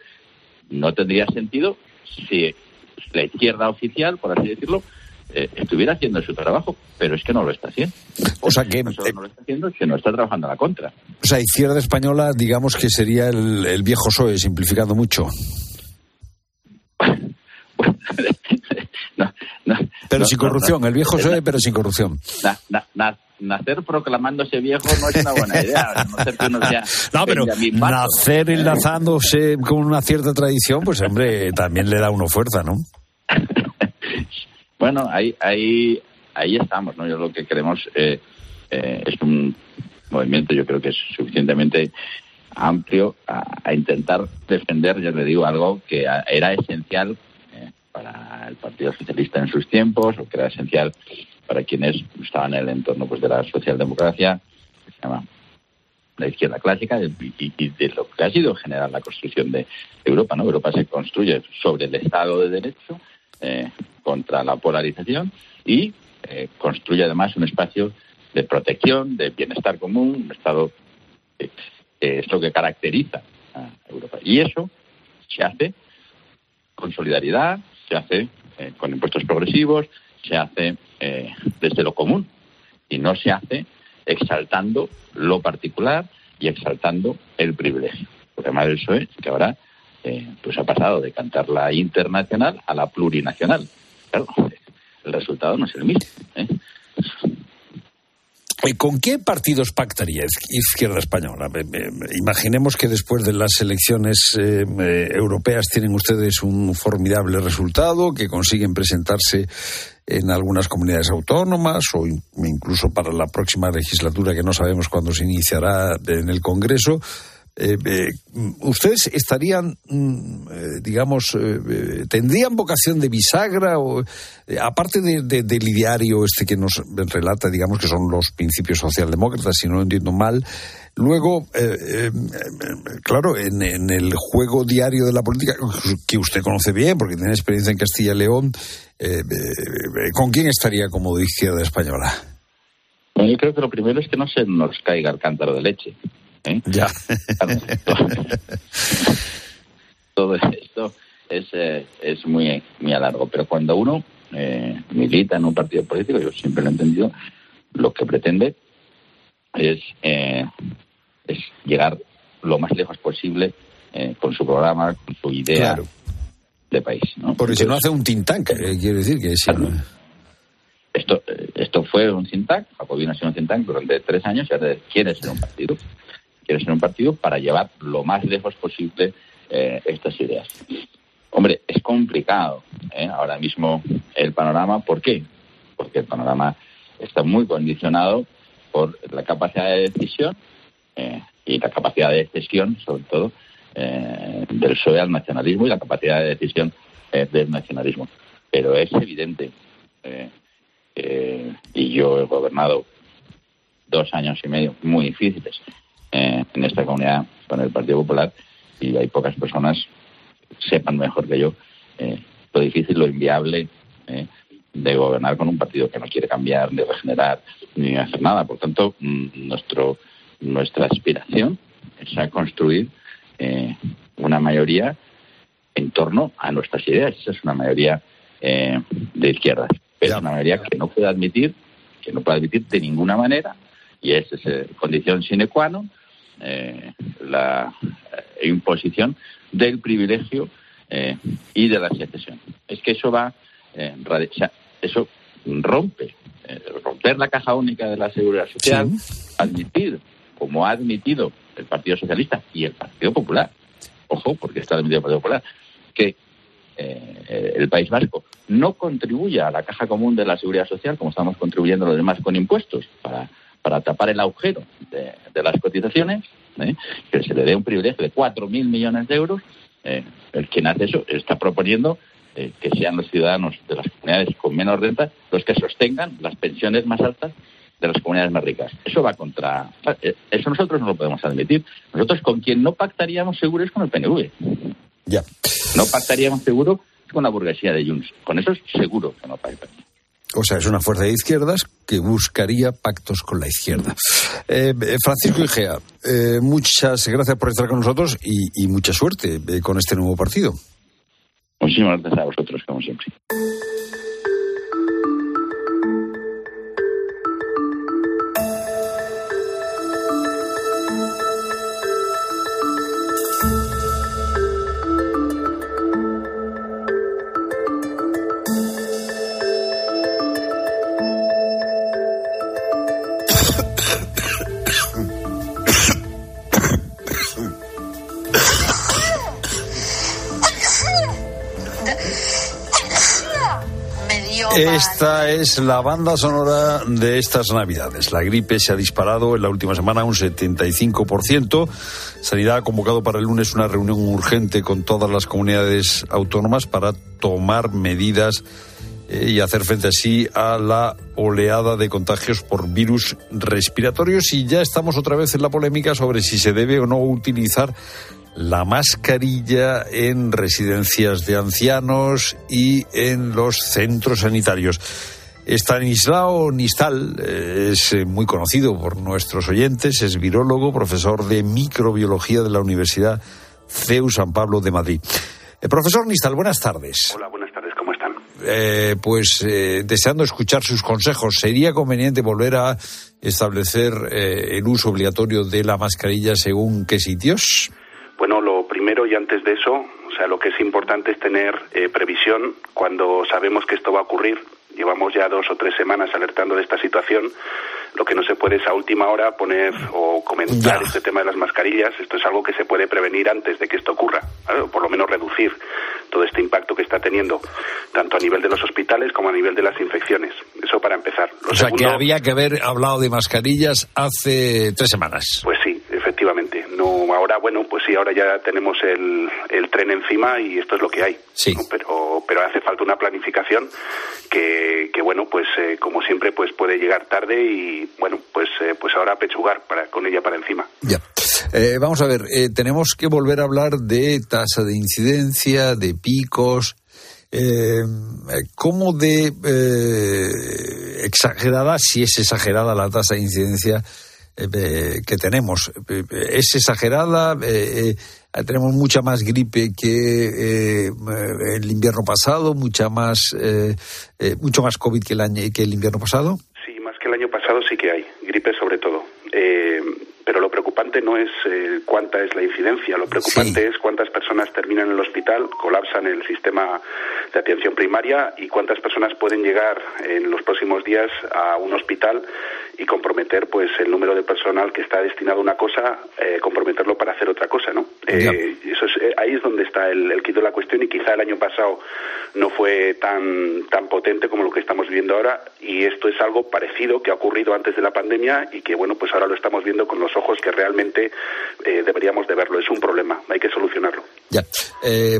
S23: no tendría sentido si la izquierda oficial, por así decirlo, eh, estuviera haciendo su trabajo, pero es que no lo está haciendo.
S1: O sea que
S23: no, solo no lo está haciendo, sino está trabajando a la contra.
S1: O sea, izquierda española, digamos que sería el, el viejo PSOE, simplificando mucho. pero sin corrupción, el viejo soy, pero sin corrupción.
S23: nacer proclamándose viejo no es una buena idea.
S1: No, pero nacer enlazándose con una cierta tradición, pues hombre, también le da uno fuerza, ¿no?
S23: bueno, ahí, ahí, ahí estamos, ¿no? Yo lo que queremos eh, eh, es un movimiento, yo creo que es suficientemente amplio a, intentar defender, ya le digo, algo que era esencial para el Partido Socialista en sus tiempos, o que era esencial para quienes estaban en el entorno pues, de la socialdemocracia, que se llama la izquierda clásica, y, de lo que ha sido generar la construcción de Europa. ¿no? Europa se construye sobre el Estado de Derecho, eh, contra la polarización, y eh, construye además un espacio de protección, de bienestar común, un Estado que es lo que caracteriza a Europa. Y eso se hace con solidaridad, se hace eh, con impuestos progresivos, se hace eh, desde lo común y no se hace exaltando lo particular y exaltando el privilegio. El problema del PSOE es que ahora eh, pues ha pasado de cantar la internacional a la plurinacional. Claro, el resultado no es el mismo.
S1: ¿Con qué partidos pactaría Izquierda Española? Imaginemos que después de las elecciones eh, eh, europeas tienen ustedes un formidable resultado, que consiguen presentarse en algunas comunidades autónomas o incluso para la próxima legislatura que no sabemos cuándo se iniciará en el Congreso. Eh, eh, ¿Ustedes estarían, mm, eh, digamos, tendrían vocación de bisagra o, aparte de, del ideario este que nos relata, digamos, que son los principios socialdemócratas, si no lo entiendo mal, luego, claro, en, en, el juego diario de la política, que usted conoce bien, porque tiene experiencia en Castilla y León, ¿con quién estaría como de izquierda española?
S23: yo creo que lo primero es que no se nos caiga el cántaro de leche. ¿Eh?
S1: Ya.
S23: Todo, esto es, eh, es muy, muy a largo, pero cuando uno eh, milita en un partido político, yo siempre lo he entendido, lo que pretende es, es llegar lo más lejos posible con su programa, con su idea de país. ¿no?
S1: Porque si no hace un tintank, quiere decir que
S23: Esto, esto fue un think tank, Jacobino ha sido un think tank durante tres años y ahora quiere ser un partido. Partido para llevar lo más lejos posible eh, estas ideas. Hombre, es complicado ¿eh? ahora mismo el panorama. ¿Por qué? Porque el panorama está muy condicionado por la capacidad de decisión eh, y la capacidad de decisión, sobre todo, eh, del PSOE al nacionalismo y la capacidad de decisión del nacionalismo. Pero es evidente, y yo he gobernado dos años y medio muy difíciles en esta comunidad con el Partido Popular y hay pocas personas sepan mejor que yo lo difícil, lo inviable de gobernar con un partido que no quiere cambiar, ni regenerar, ni hacer nada. Por tanto, mm, nuestro, nuestra aspiración es a construir eh, una mayoría en torno a nuestras ideas. Esa es una mayoría eh, de izquierdas. Pero es una mayoría que no puede admitir, que no puede admitir de ninguna manera, y es esa condición sine qua non, eh, la imposición del privilegio y de la secesión. Es que eso va eh, eso rompe, eh, romper la caja única de la seguridad social, admitir, como ha admitido el Partido Socialista y el Partido Popular, ojo, porque está admitido el Partido Popular, que eh, el País Vasco no contribuya a la caja común de la seguridad social, como estamos contribuyendo los demás con impuestos, para, para tapar el agujero de, las cotizaciones, que se le dé un privilegio de 4.000 millones de euros, el quien hace eso está proponiendo eh, que sean los ciudadanos de las comunidades con menos renta los que sostengan las pensiones más altas de las comunidades más ricas. Eso va contra. Eh, eso nosotros no lo podemos admitir. Nosotros con quien no pactaríamos seguro es con el PNV.
S1: Ya.
S23: No pactaríamos seguro con la burguesía de Junts. Con eso es seguro que no pactaríamos.
S1: O sea, es una fuerza de izquierdas que buscaría pactos con la izquierda. Eh, Francisco Igea, muchas gracias por estar con nosotros y mucha suerte con este nuevo partido.
S23: Muchísimas gracias a vosotros, como siempre.
S1: Esta es la banda sonora de estas Navidades. La gripe se ha disparado en la última semana un 75%. Sanidad ha convocado para el lunes una reunión urgente con todas las comunidades autónomas para tomar medidas eh, y hacer frente así a la oleada de contagios por virus respiratorios. Y ya estamos otra vez en la polémica sobre si se debe o no utilizar la mascarilla en residencias de ancianos y en los centros sanitarios. Stanislao Nistal eh, es eh, muy conocido por nuestros oyentes, es virólogo, profesor de microbiología de la Universidad CEU San Pablo de Madrid. Eh, profesor Nistal, buenas tardes.
S24: Hola, buenas tardes, ¿cómo están?
S1: pues deseando escuchar sus consejos, ¿sería conveniente volver a establecer el uso obligatorio de la mascarilla según qué sitios?
S24: Bueno, lo primero y antes de eso, o sea, lo que es importante es tener eh, previsión cuando sabemos que esto va a ocurrir. Llevamos ya dos o tres semanas alertando de esta situación. Lo que no se puede es a última hora poner o comentar este tema de las mascarillas. Esto es algo que se puede prevenir antes de que esto ocurra, o por lo menos reducir todo este impacto que está teniendo, tanto a nivel de los hospitales como a nivel de las infecciones. Eso para empezar.
S1: o sea, que había que haber hablado de mascarillas hace tres semanas.
S24: Pues sí, ahora, bueno, pues sí, ahora ya tenemos el, el tren encima y esto es lo que hay.
S1: Sí.
S24: Pero, pero hace falta una planificación que, que bueno, pues eh, como siempre, pues puede llegar tarde y, bueno, pues, eh, pues ahora pechugar para, con ella para encima.
S1: Ya. Eh, vamos a ver, tenemos que volver a hablar de tasa de incidencia, de picos, eh, ¿Cómo de exagerada, si es exagerada la tasa de incidencia, eh, que tenemos. Eh, es exagerada, eh, tenemos mucha más gripe que el invierno pasado, mucha más, mucho más COVID que el, año, que el invierno pasado.
S24: Sí, más que el año pasado sí que hay, gripe sobre todo. pero lo preocupante no es eh, cuánta es la incidencia, lo preocupante es cuántas personas terminan en el hospital, colapsan el sistema de atención primaria y cuántas personas pueden llegar en los próximos días a un hospital y comprometer pues el número de personal que está destinado a una cosa, eh, comprometerlo para hacer otra cosa, ¿no? Eh, eso es, eh, ahí es donde está el, el quid de la cuestión y quizá el año pasado no fue tan tan potente como lo que estamos viviendo ahora y esto es algo parecido que ha ocurrido antes de la pandemia y que bueno pues ahora lo estamos viendo con los ojos que realmente deberíamos de verlo. Es un problema, hay que solucionarlo.
S1: Ya,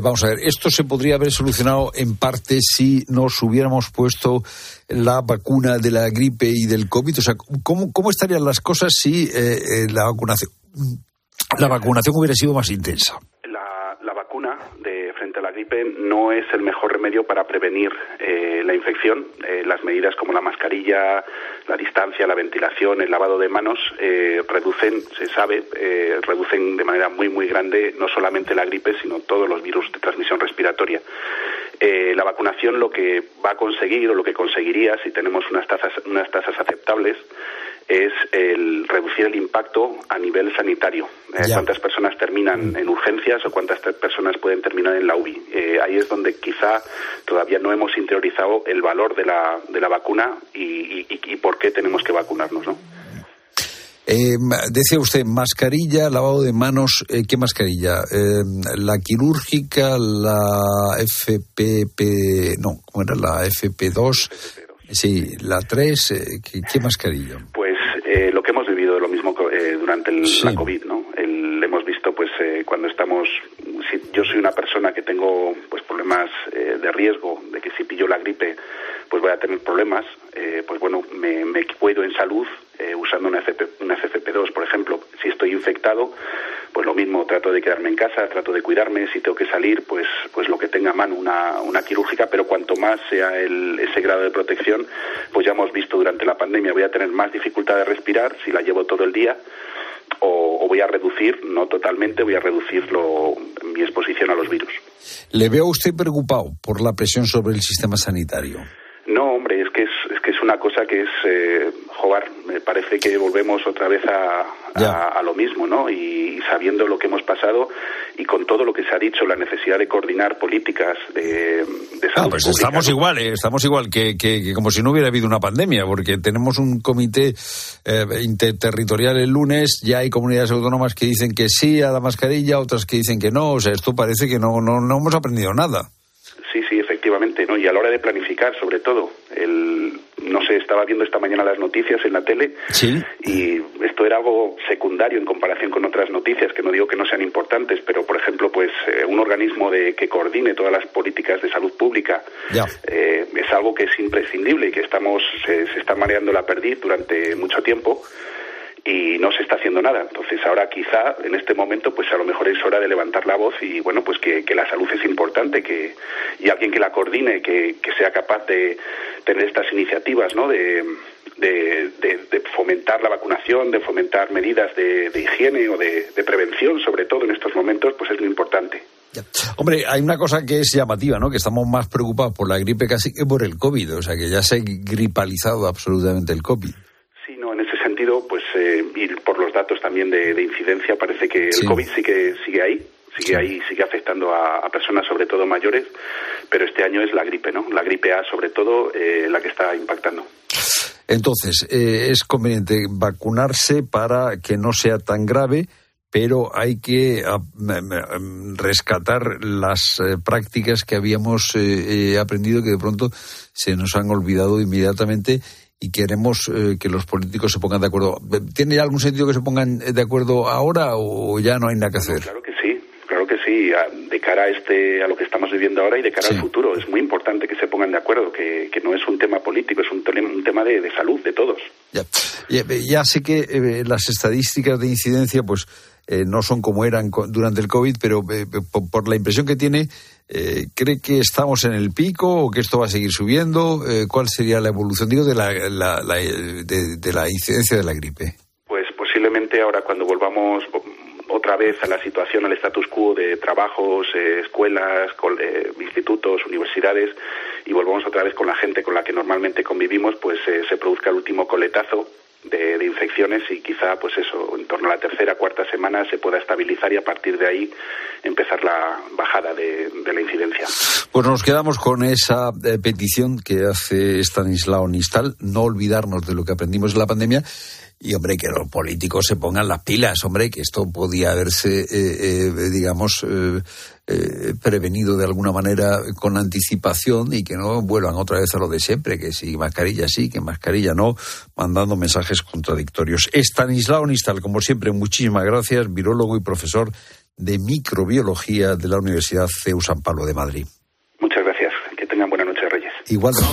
S1: vamos a ver, esto se podría haber solucionado en parte si nos hubiéramos puesto la vacuna de la gripe y del COVID. O sea, ¿cómo, cómo estarían las cosas si eh, la vacunación la vacunación hubiera sido más intensa?
S24: La, la vacuna de frente a la gripe no es el mejor remedio para prevenir eh, la infección. Eh, las medidas como la mascarilla, la distancia, la ventilación, el lavado de manos eh, reducen, se sabe, eh, reducen de manera muy muy grande no solamente la gripe, sino todos los virus de transmisión respiratoria. Eh, la vacunación lo que va a conseguir o lo que conseguiría si tenemos unas tasas, unas tasas aceptables es el reducir el impacto a nivel sanitario. Eh, cuántas personas terminan en urgencias o cuántas personas pueden terminar en la UBI. Eh, ahí es donde quizá todavía no hemos interiorizado el valor de la, de la vacuna y- y- y por qué tenemos que vacunarnos, ¿no?
S1: Eh, decía usted, mascarilla, lavado de manos, eh, ¿qué mascarilla? Eh, la quirúrgica, la FPP, no, ¿cómo era? La FP2, sí, la 3, eh, ¿qué, qué mascarilla?
S24: Pues eh, lo que hemos vivido lo mismo eh, durante el- la COVID, ¿no? El- hemos visto, pues, eh, cuando estamos, si yo soy una persona que tengo, pues, problemas eh, de riesgo de que si pillo la gripe, pues voy a tener problemas, eh, pues bueno, me, me cuido en salud eh, usando una, FP, una FFP2, por ejemplo. Si estoy infectado, pues lo mismo, trato de quedarme en casa, trato de cuidarme, si tengo que salir, pues, pues lo que tenga a mano, una, una quirúrgica, pero cuanto más sea el, ese grado de protección, pues ya hemos visto durante la pandemia, voy a tener más dificultad de respirar si la llevo todo el día, o, o voy a reducir, no totalmente, voy a reducir lo- mi exposición a los virus.
S1: ¿Le veo a usted preocupado por la presión sobre el sistema sanitario?
S24: No, hombre, es que es, es que es una cosa que es, eh, joder, me parece que volvemos otra vez a, a, a lo mismo, ¿no? Y, sabiendo lo que hemos pasado y con todo lo que se ha dicho, la necesidad de coordinar políticas de, de
S1: Ah,
S24: salud
S1: pues
S24: pública,
S1: estamos
S24: ¿no?
S1: igual, eh, estamos igual que, que- que como si no hubiera habido una pandemia, porque tenemos un comité eh, interterritorial el lunes, ya hay comunidades autónomas que dicen que sí a la mascarilla, otras que dicen que no, o sea, esto parece que no, no, no hemos aprendido nada.
S24: Sí, sí, efectivamente, ¿no? Y a la hora de planificar, sobre todo, el, no sé, estaba viendo esta mañana las noticias en la tele
S1: Sí.
S24: y esto era algo secundario en comparación con otras noticias, que no digo que no sean importantes, pero por ejemplo, pues eh, un organismo de que coordine todas las políticas de salud pública
S1: Ya.
S24: eh, es algo que es imprescindible y que estamos se, se está mareando la perdiz durante mucho tiempo y no se está haciendo nada. Entonces ahora quizá en este momento pues a lo mejor es hora de levantar la voz y bueno pues que, que la salud es importante que y alguien que la coordine que, que sea capaz de tener estas iniciativas ¿no? de, de, fomentar la vacunación, de fomentar medidas de, higiene o de, prevención sobre todo en estos momentos pues es lo importante.
S1: Hombre, hay una cosa que es llamativa, ¿no? Que estamos más preocupados por la gripe casi que por el COVID, o sea, que ya se ha gripalizado absolutamente el COVID.
S24: Sí, no, en ese sentido, pues, eh, y por los datos también de, de incidencia, parece que el
S1: Sí.
S24: COVID sí que sigue ahí, sigue ahí, sigue afectando a, a personas, sobre todo mayores, pero este año es la gripe, ¿no? La gripe A, sobre todo, eh, la que está impactando.
S1: Entonces, eh, es conveniente vacunarse para que no sea tan grave, pero hay que ah, m- m- rescatar las eh, prácticas que habíamos eh, aprendido que de pronto se nos han olvidado inmediatamente y queremos eh, que los políticos se pongan de acuerdo. ¿Tiene algún sentido que se pongan de acuerdo ahora o ya no hay nada que hacer?
S24: Claro que sí, claro que sí, a- de cara a este, a lo que estamos viviendo ahora y de cara
S1: Sí.
S24: al futuro. Es muy importante que se pongan de acuerdo, que, que no es un tema político, es un, un tema de, de salud de todos.
S1: Ya, ya, ya sé que eh, las estadísticas de incidencia pues eh, no son como eran durante el COVID, pero eh, por, por la impresión que tiene, eh, ¿cree que estamos en el pico o que esto va a seguir subiendo? Eh, ¿Cuál sería la evolución, digo, de la, la- de, la incidencia de la gripe?
S24: Pues posiblemente ahora cuando volvamos otra vez a la situación, al status quo de trabajos, eh, escuelas, eh, institutos, universidades, y volvamos otra vez con la gente con la que normalmente convivimos, pues se produzca el último coletazo de, de, infecciones y quizá, pues eso, en torno a la tercera, cuarta semana se pueda estabilizar y a partir de ahí empezar la bajada de, de la incidencia.
S1: Pues nos quedamos con esa eh, petición que hace Stanislao Nistal, no olvidarnos de lo que aprendimos en la pandemia y, hombre, que los políticos se pongan las pilas, hombre, que esto podía haberse, eh, eh, digamos, eh, eh, prevenido de alguna manera con anticipación y que no vuelvan otra vez a lo de siempre, que si mascarilla sí, que mascarilla no, mandando mensajes contradictorios. Stanislao Nistal, como siempre, muchísimas gracias, virólogo y profesor de microbiología de la Universidad CEU San Pablo de Madrid.
S24: Muchas gracias. Que tengan buena noche, Reyes.
S1: Igualmente.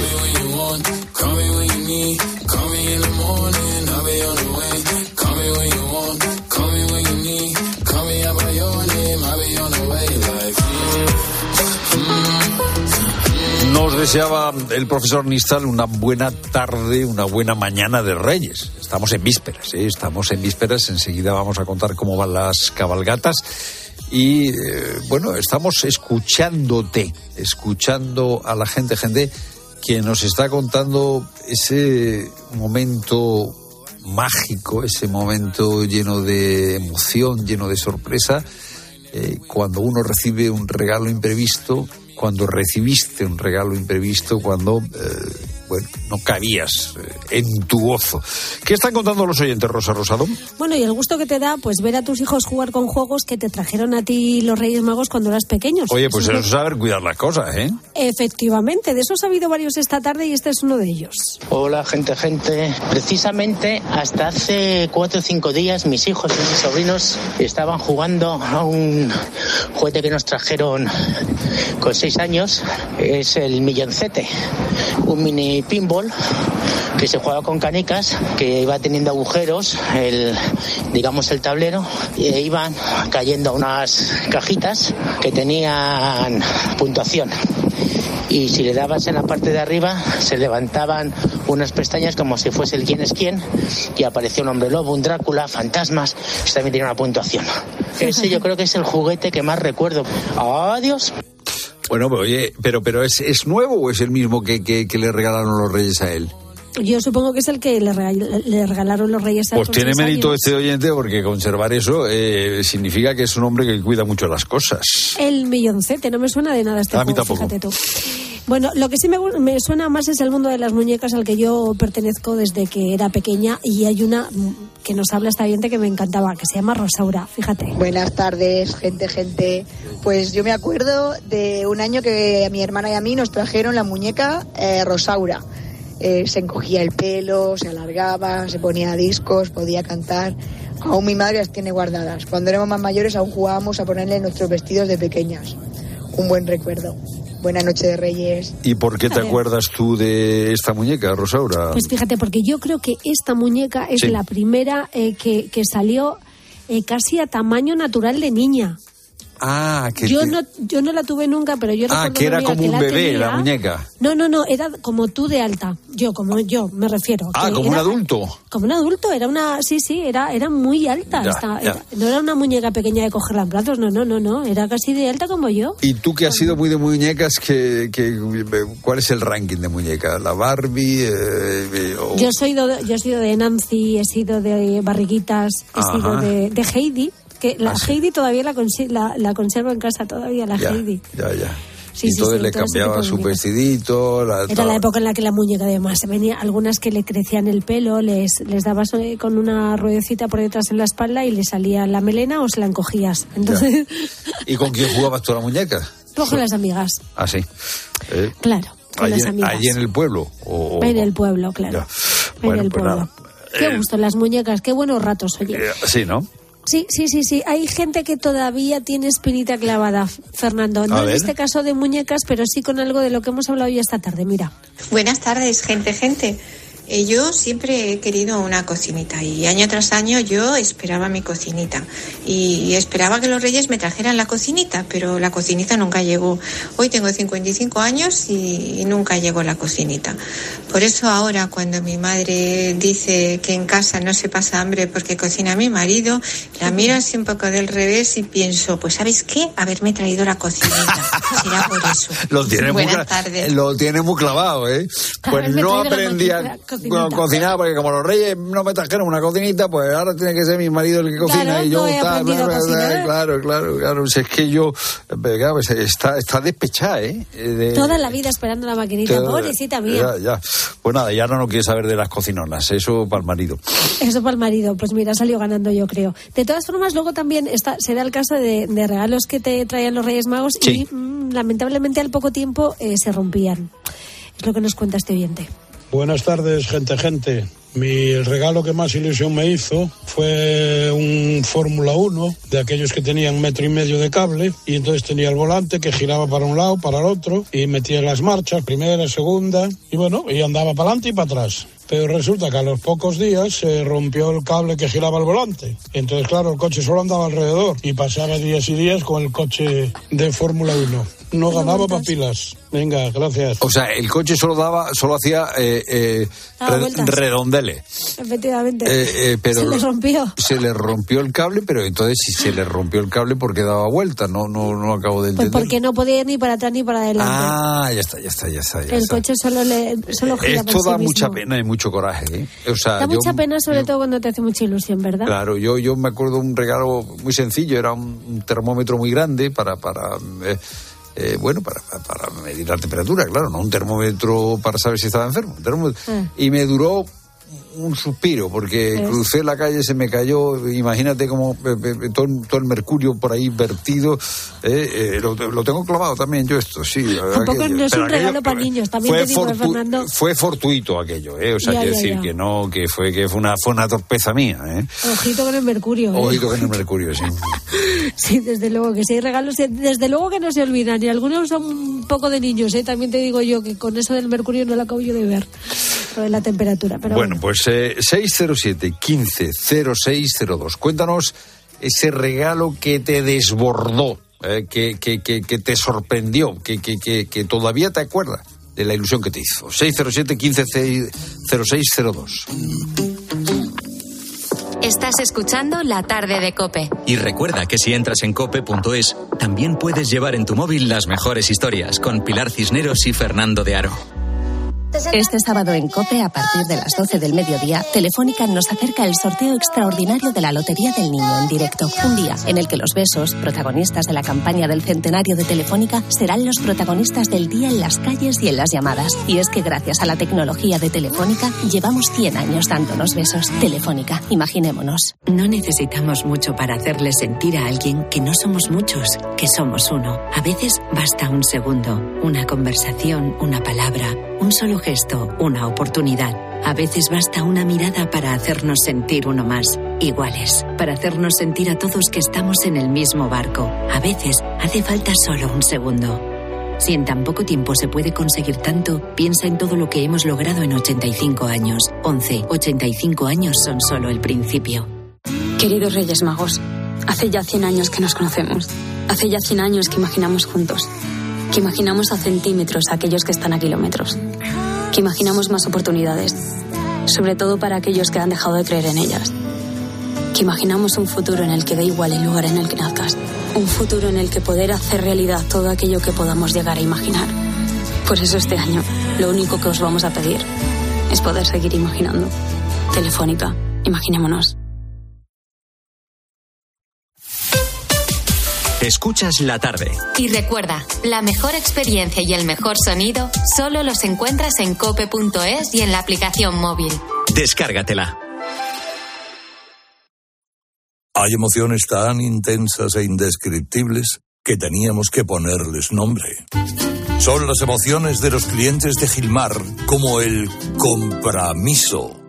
S1: Deseaba el profesor Nistal una buena tarde, una buena mañana de Reyes. Estamos en vísperas, ¿eh? estamos en vísperas. Enseguida vamos a contar cómo van las cabalgatas. Y eh, bueno, estamos escuchándote, escuchando a la gente, gente que nos está contando ese momento mágico, ese momento lleno de emoción, lleno de sorpresa, eh, cuando uno recibe un regalo imprevisto, cuando recibiste un regalo imprevisto, cuando eh, bueno, no cabías eh, en tu gozo. ¿Qué están contando los oyentes, Rosa Rosado?
S12: Bueno, y el gusto que te da, pues ver a tus hijos jugar con juegos que te trajeron a ti los Reyes Magos cuando eras pequeños.
S1: Oye, pues eso es saber cuidar las cosas, ¿eh?
S12: Efectivamente, de esos ha habido varios esta tarde y este es uno de ellos.
S25: Hola, gente, gente. Precisamente hasta hace cuatro o cinco días mis hijos y mis sobrinos estaban jugando a un juguete que nos trajeron con seis años. Es el milloncete, un mini pinball que se jugaba con canicas, que iba teniendo agujeros, el, digamos el tablero, e iban cayendo unas cajitas que tenían puntuación y si le dabas en la parte de arriba se levantaban unas pestañas como si fuese el quién es quién y apareció un hombre lobo, un Drácula, fantasmas, que también tiene una puntuación. Ese yo creo que es el juguete que más recuerdo. Adiós.
S1: Bueno, pero, oye, pero, pero ¿es, ¿es nuevo o es el mismo que, que, que le regalaron los reyes a él?
S12: Yo supongo que es el que le, regal, le regalaron los reyes a
S1: Pues tiene mérito este oyente porque conservar eso eh, significa que es un hombre que cuida mucho las cosas.
S12: El milloncete, no me suena de nada este
S1: A mí
S12: juego,
S1: tampoco.
S12: fíjate tú. Bueno, lo que sí me, suena más es el mundo de las muñecas al que yo pertenezco desde que era pequeña y hay una que nos habla esta oyente que me encantaba, que se llama Rosaura, fíjate.
S26: Buenas tardes, gente, gente. Pues yo me acuerdo de un año que a mi hermana y a mí nos trajeron la muñeca eh, Rosaura. Eh, se encogía el pelo, se alargaba, se ponía discos, podía cantar. Aún mi madre las tiene guardadas. Cuando éramos más mayores aún jugábamos a ponerle nuestros vestidos de pequeñas. Un buen recuerdo. Buena noche de Reyes.
S1: ¿Y por qué te acuerdas tú de esta muñeca, Rosaura?
S12: Pues fíjate, porque yo creo que esta muñeca es
S1: Sí.
S12: la primera eh, que, que salió eh, casi a tamaño natural de niña.
S1: Ah, que
S12: Yo
S1: te-
S12: no, yo no la tuve nunca, pero yo
S1: Ah, que era como un
S12: la
S1: bebé
S12: tenía.
S1: la muñeca.
S12: No, no, no, era como tú de alta. Yo, como yo, me refiero.
S1: Ah, como un adulto.
S12: Como un adulto, era una, sí, sí, era, era muy alta.
S1: Ya,
S12: esta-
S1: ya.
S12: era- no era una muñeca pequeña de cogerla en brazos, no, no, no, no, era casi de alta como yo.
S1: Y tú que has sido muy de muñecas, que, que- ¿cuál es el ranking de muñeca? ¿La Barbie? eh, eh, o-
S12: Yo he sido, de- yo he sido de Nancy, he sido de Barriguitas, he
S1: Ajá.
S12: sido de, de Heidi, que la
S1: Ah, sí.
S12: Heidi todavía la, la, la conservo en casa todavía, la
S1: ya,
S12: Heidi.
S1: ya, ya.
S12: Sí,
S1: y
S12: sí,
S1: entonces
S12: sí,
S1: le cambiaba su vestidito. La,
S12: Era la época en la que la muñeca además venía algunas que le crecían el pelo, les, les dabas con una ruedecita por detrás en la espalda y le salía la melena o se la encogías. Entonces,
S1: ¿Y con quién jugabas tú la muñeca?
S12: con las amigas,
S1: Ah, sí. Eh,
S12: claro, con
S1: allí,
S12: las amigas.
S1: allí en el pueblo. O, o-
S12: En el pueblo, claro.
S1: Ya.
S12: En
S1: Bueno,
S12: el
S1: pues
S12: pueblo.
S1: nada.
S12: Qué
S1: Eh,
S12: gusto, las muñecas, qué buenos ratos, oye.
S1: eh, sí, ¿no?
S12: Sí, sí, sí, sí. Hay gente que todavía tiene espinita clavada, Fernando. No en este caso de muñecas, pero sí con algo de lo que hemos hablado hoy esta tarde. Mira.
S27: Buenas tardes, gente, gente. Eh, yo siempre he querido una cocinita y año tras año yo esperaba mi cocinita y, esperaba que los reyes me trajeran la cocinita, pero la cocinita nunca llegó. Hoy tengo 55 años y, y nunca llegó la cocinita. Por eso ahora cuando mi madre dice que en casa no se pasa hambre porque cocina mi marido, la miro así un poco del revés y pienso, pues ¿sabes qué? Haberme traído la cocinita. Será por eso.
S1: Lo tiene, muy,
S27: Buenas tardes.
S1: lo tiene muy clavado, ¿eh? Pues
S12: Haberme
S1: no
S12: traído la
S1: aprendí a
S12: cocinita-
S1: cocinar, porque como los reyes no me trajeron una cocinita, pues ahora tiene que ser mi marido el que cocina
S12: Claro,
S1: y yo
S12: no
S1: claro, claro, claro. Si es que yo, eh, claro, pues, está, está despechada, ¿eh? De-
S12: Toda la vida esperando la maquinita,
S1: Todo-
S12: pobrecita mía.
S1: Ya, ya. Pues nada, ya no quiere saber de las cocinonas, eso para el marido.
S12: Eso para el marido, pues mira, salió ganando yo creo. De todas formas, luego también está, se da el caso de, de regalos que te traían los Reyes Magos
S1: Sí.
S12: y mm, lamentablemente al poco tiempo eh, se rompían. Es lo que nos cuenta este oyente.
S28: Buenas tardes, gente, gente. Mi el regalo que más ilusión me hizo fue un Fórmula 1 de aquellos que tenían metro y medio de cable y entonces tenía el volante que giraba para un lado, para el otro y metía las marchas, primera, segunda y bueno, y andaba para adelante y para atrás. Pero resulta que a los pocos días se rompió el cable que giraba el volante. Entonces, claro, el coche solo andaba alrededor y pasaba días y días con el coche de Fórmula 1. No ganaba papilas. Venga, gracias.
S1: O sea, el coche solo daba, solo hacía eh, eh,
S12: vueltas.
S1: redondeles.
S12: Efectivamente.
S1: Eh, eh, pero
S12: se le rompió.
S1: se le rompió el cable, pero entonces si se le rompió el cable, ¿por qué daba vuelta? No, no, no acabo de
S12: Pues
S1: entender.
S12: porque no podía ir ni para atrás ni para adelante.
S1: Ah, ya está, ya está, ya está. Ya
S12: el
S1: está.
S12: coche solo, le, solo gira
S1: Esto
S12: por sí
S1: da
S12: mismo.
S1: mucha pena y mucho coraje, ¿eh? O sea,
S12: Da
S1: yo-
S12: mucha pena, sobre todo cuando te hace mucha ilusión, ¿verdad?
S1: Claro, yo, yo me acuerdo un regalo muy sencillo, era un, un termómetro muy grande para, para eh, bueno, para, para medir la temperatura, claro, no un termómetro para saber si estaba enfermo. un termómetro.
S12: Ah.
S1: Y me duró un suspiro, porque crucé la calle, se me cayó, imagínate como eh, eh, todo, el- todo el mercurio por ahí vertido, eh, eh, lo, lo tengo clavado también yo esto, sí.
S12: Tampoco no es
S1: pero
S12: un
S1: aquello
S12: regalo para niños, también
S1: fue,
S12: te digo,
S1: fortu-
S12: Fernando.
S1: fue fortuito aquello, eh, o sea,
S12: Ya,
S1: quiero
S12: ya,
S1: decir
S12: ya.
S1: que no, que fue, que fue una, fue una torpeza mía, eh.
S12: Ojito con el mercurio. ¿eh?
S1: Oído en el mercurio, sí.
S12: Sí, desde luego que sí hay regalos, eh, desde luego que no se olvidan. Y algunos son un poco de niños, ¿eh? también te digo yo que con eso del mercurio no lo acabo yo de ver, lo de la temperatura. Pero
S1: bueno,
S12: bueno,
S1: pues eh, 607 15 0602. Cuéntanos ese regalo que te desbordó, eh, que, que, que, que te sorprendió, que, que, que, que todavía te acuerdas de la ilusión que te hizo. 607 15 0602.
S3: Estás escuchando La tarde de Cope.
S29: Y recuerda que si entras en cope.es, también puedes llevar en tu móvil las mejores historias con Pilar Cisneros y Fernando de Aro.
S30: Este sábado en COPE, a partir de las 12 del mediodía, Telefónica nos acerca el sorteo extraordinario de la Lotería del Niño en directo. Un día en el que los besos, protagonistas de la campaña del centenario de Telefónica, serán los protagonistas del día en las calles y en las llamadas. Y es que gracias a la tecnología de Telefónica, llevamos 100 años dándonos besos. Telefónica, imaginémonos.
S21: No necesitamos mucho para hacerle sentir a alguien que no somos muchos, que somos uno. A veces basta un segundo, una conversación, una palabra, un solo gesto, una oportunidad. A veces basta una mirada para hacernos sentir uno más, iguales, para hacernos sentir a todos que estamos en el mismo barco. A veces hace falta solo un segundo. Si en tan poco tiempo se puede conseguir tanto, piensa en todo lo que hemos logrado en 85 años. 11, 85 años son solo el principio.
S31: Queridos Reyes Magos, hace ya 100 años que nos conocemos. Hace ya 100 años que imaginamos juntos. Que imaginamos a centímetros a aquellos que están a kilómetros. Que imaginamos más oportunidades. Sobre todo para aquellos que han dejado de creer en ellas. Que imaginamos un futuro en el que da igual el lugar en el que nazcas. Un futuro en el que poder hacer realidad todo aquello que podamos llegar a imaginar. Por eso este año, lo único que os vamos a pedir es poder seguir imaginando. Telefónica, imaginémonos.
S29: Escuchas la tarde.
S3: Y recuerda, la mejor experiencia y el mejor sonido solo los encuentras en cope.es y en la aplicación móvil.
S29: Descárgatela.
S32: Hay emociones tan intensas e indescriptibles que teníamos que ponerles nombre. Son las emociones de los clientes de Gilmar, como el compromiso.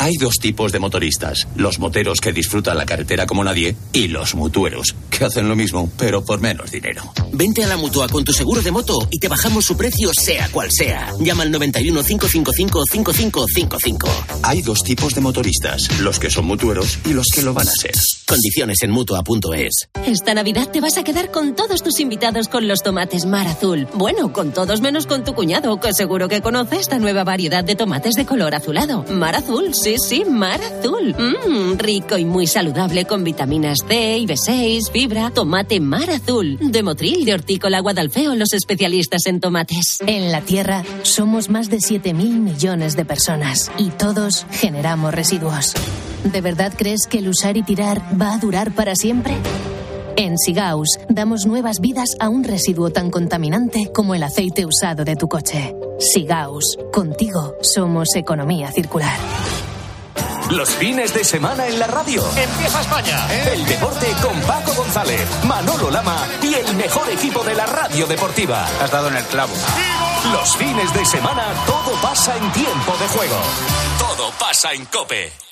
S33: Hay dos tipos de motoristas, los moteros que disfrutan la carretera como nadie y los mutueros, que hacen lo mismo, pero por menos dinero.
S34: Vente a la mutua con tu seguro de moto y te bajamos su precio sea cual sea. Llama al 91 555 5555.
S33: Hay dos tipos de motoristas, los que son mutueros y los que lo van a ser.
S34: Condiciones en mutua.es.
S35: Esta Navidad te vas a quedar con todos tus invitados con los tomates Mar Azul. Bueno, con todos menos con tu cuñado, que seguro que conoce esta nueva variedad de tomates de color azulado. Mar Azul,
S36: sí Sí, mar azul. Mmm, rico y muy saludable con vitaminas C y B6, fibra, tomate mar azul. De Motril, de Hortícola Guadalfeo, los especialistas en tomates.
S30: En la Tierra somos más de 7.000 millones de personas y todos generamos residuos. ¿De verdad crees que el usar y tirar va a durar para siempre? En Sigaus damos nuevas vidas a un residuo tan contaminante como el aceite usado de tu coche. Sigaus, contigo somos economía circular.
S37: Los fines de semana en la radio.
S38: Empieza España.
S37: El deporte con Paco González, Manolo Lama y el mejor equipo de la radio deportiva.
S39: Has dado en el clavo.
S37: Los fines de semana todo pasa en tiempo de juego. Todo pasa en Cope.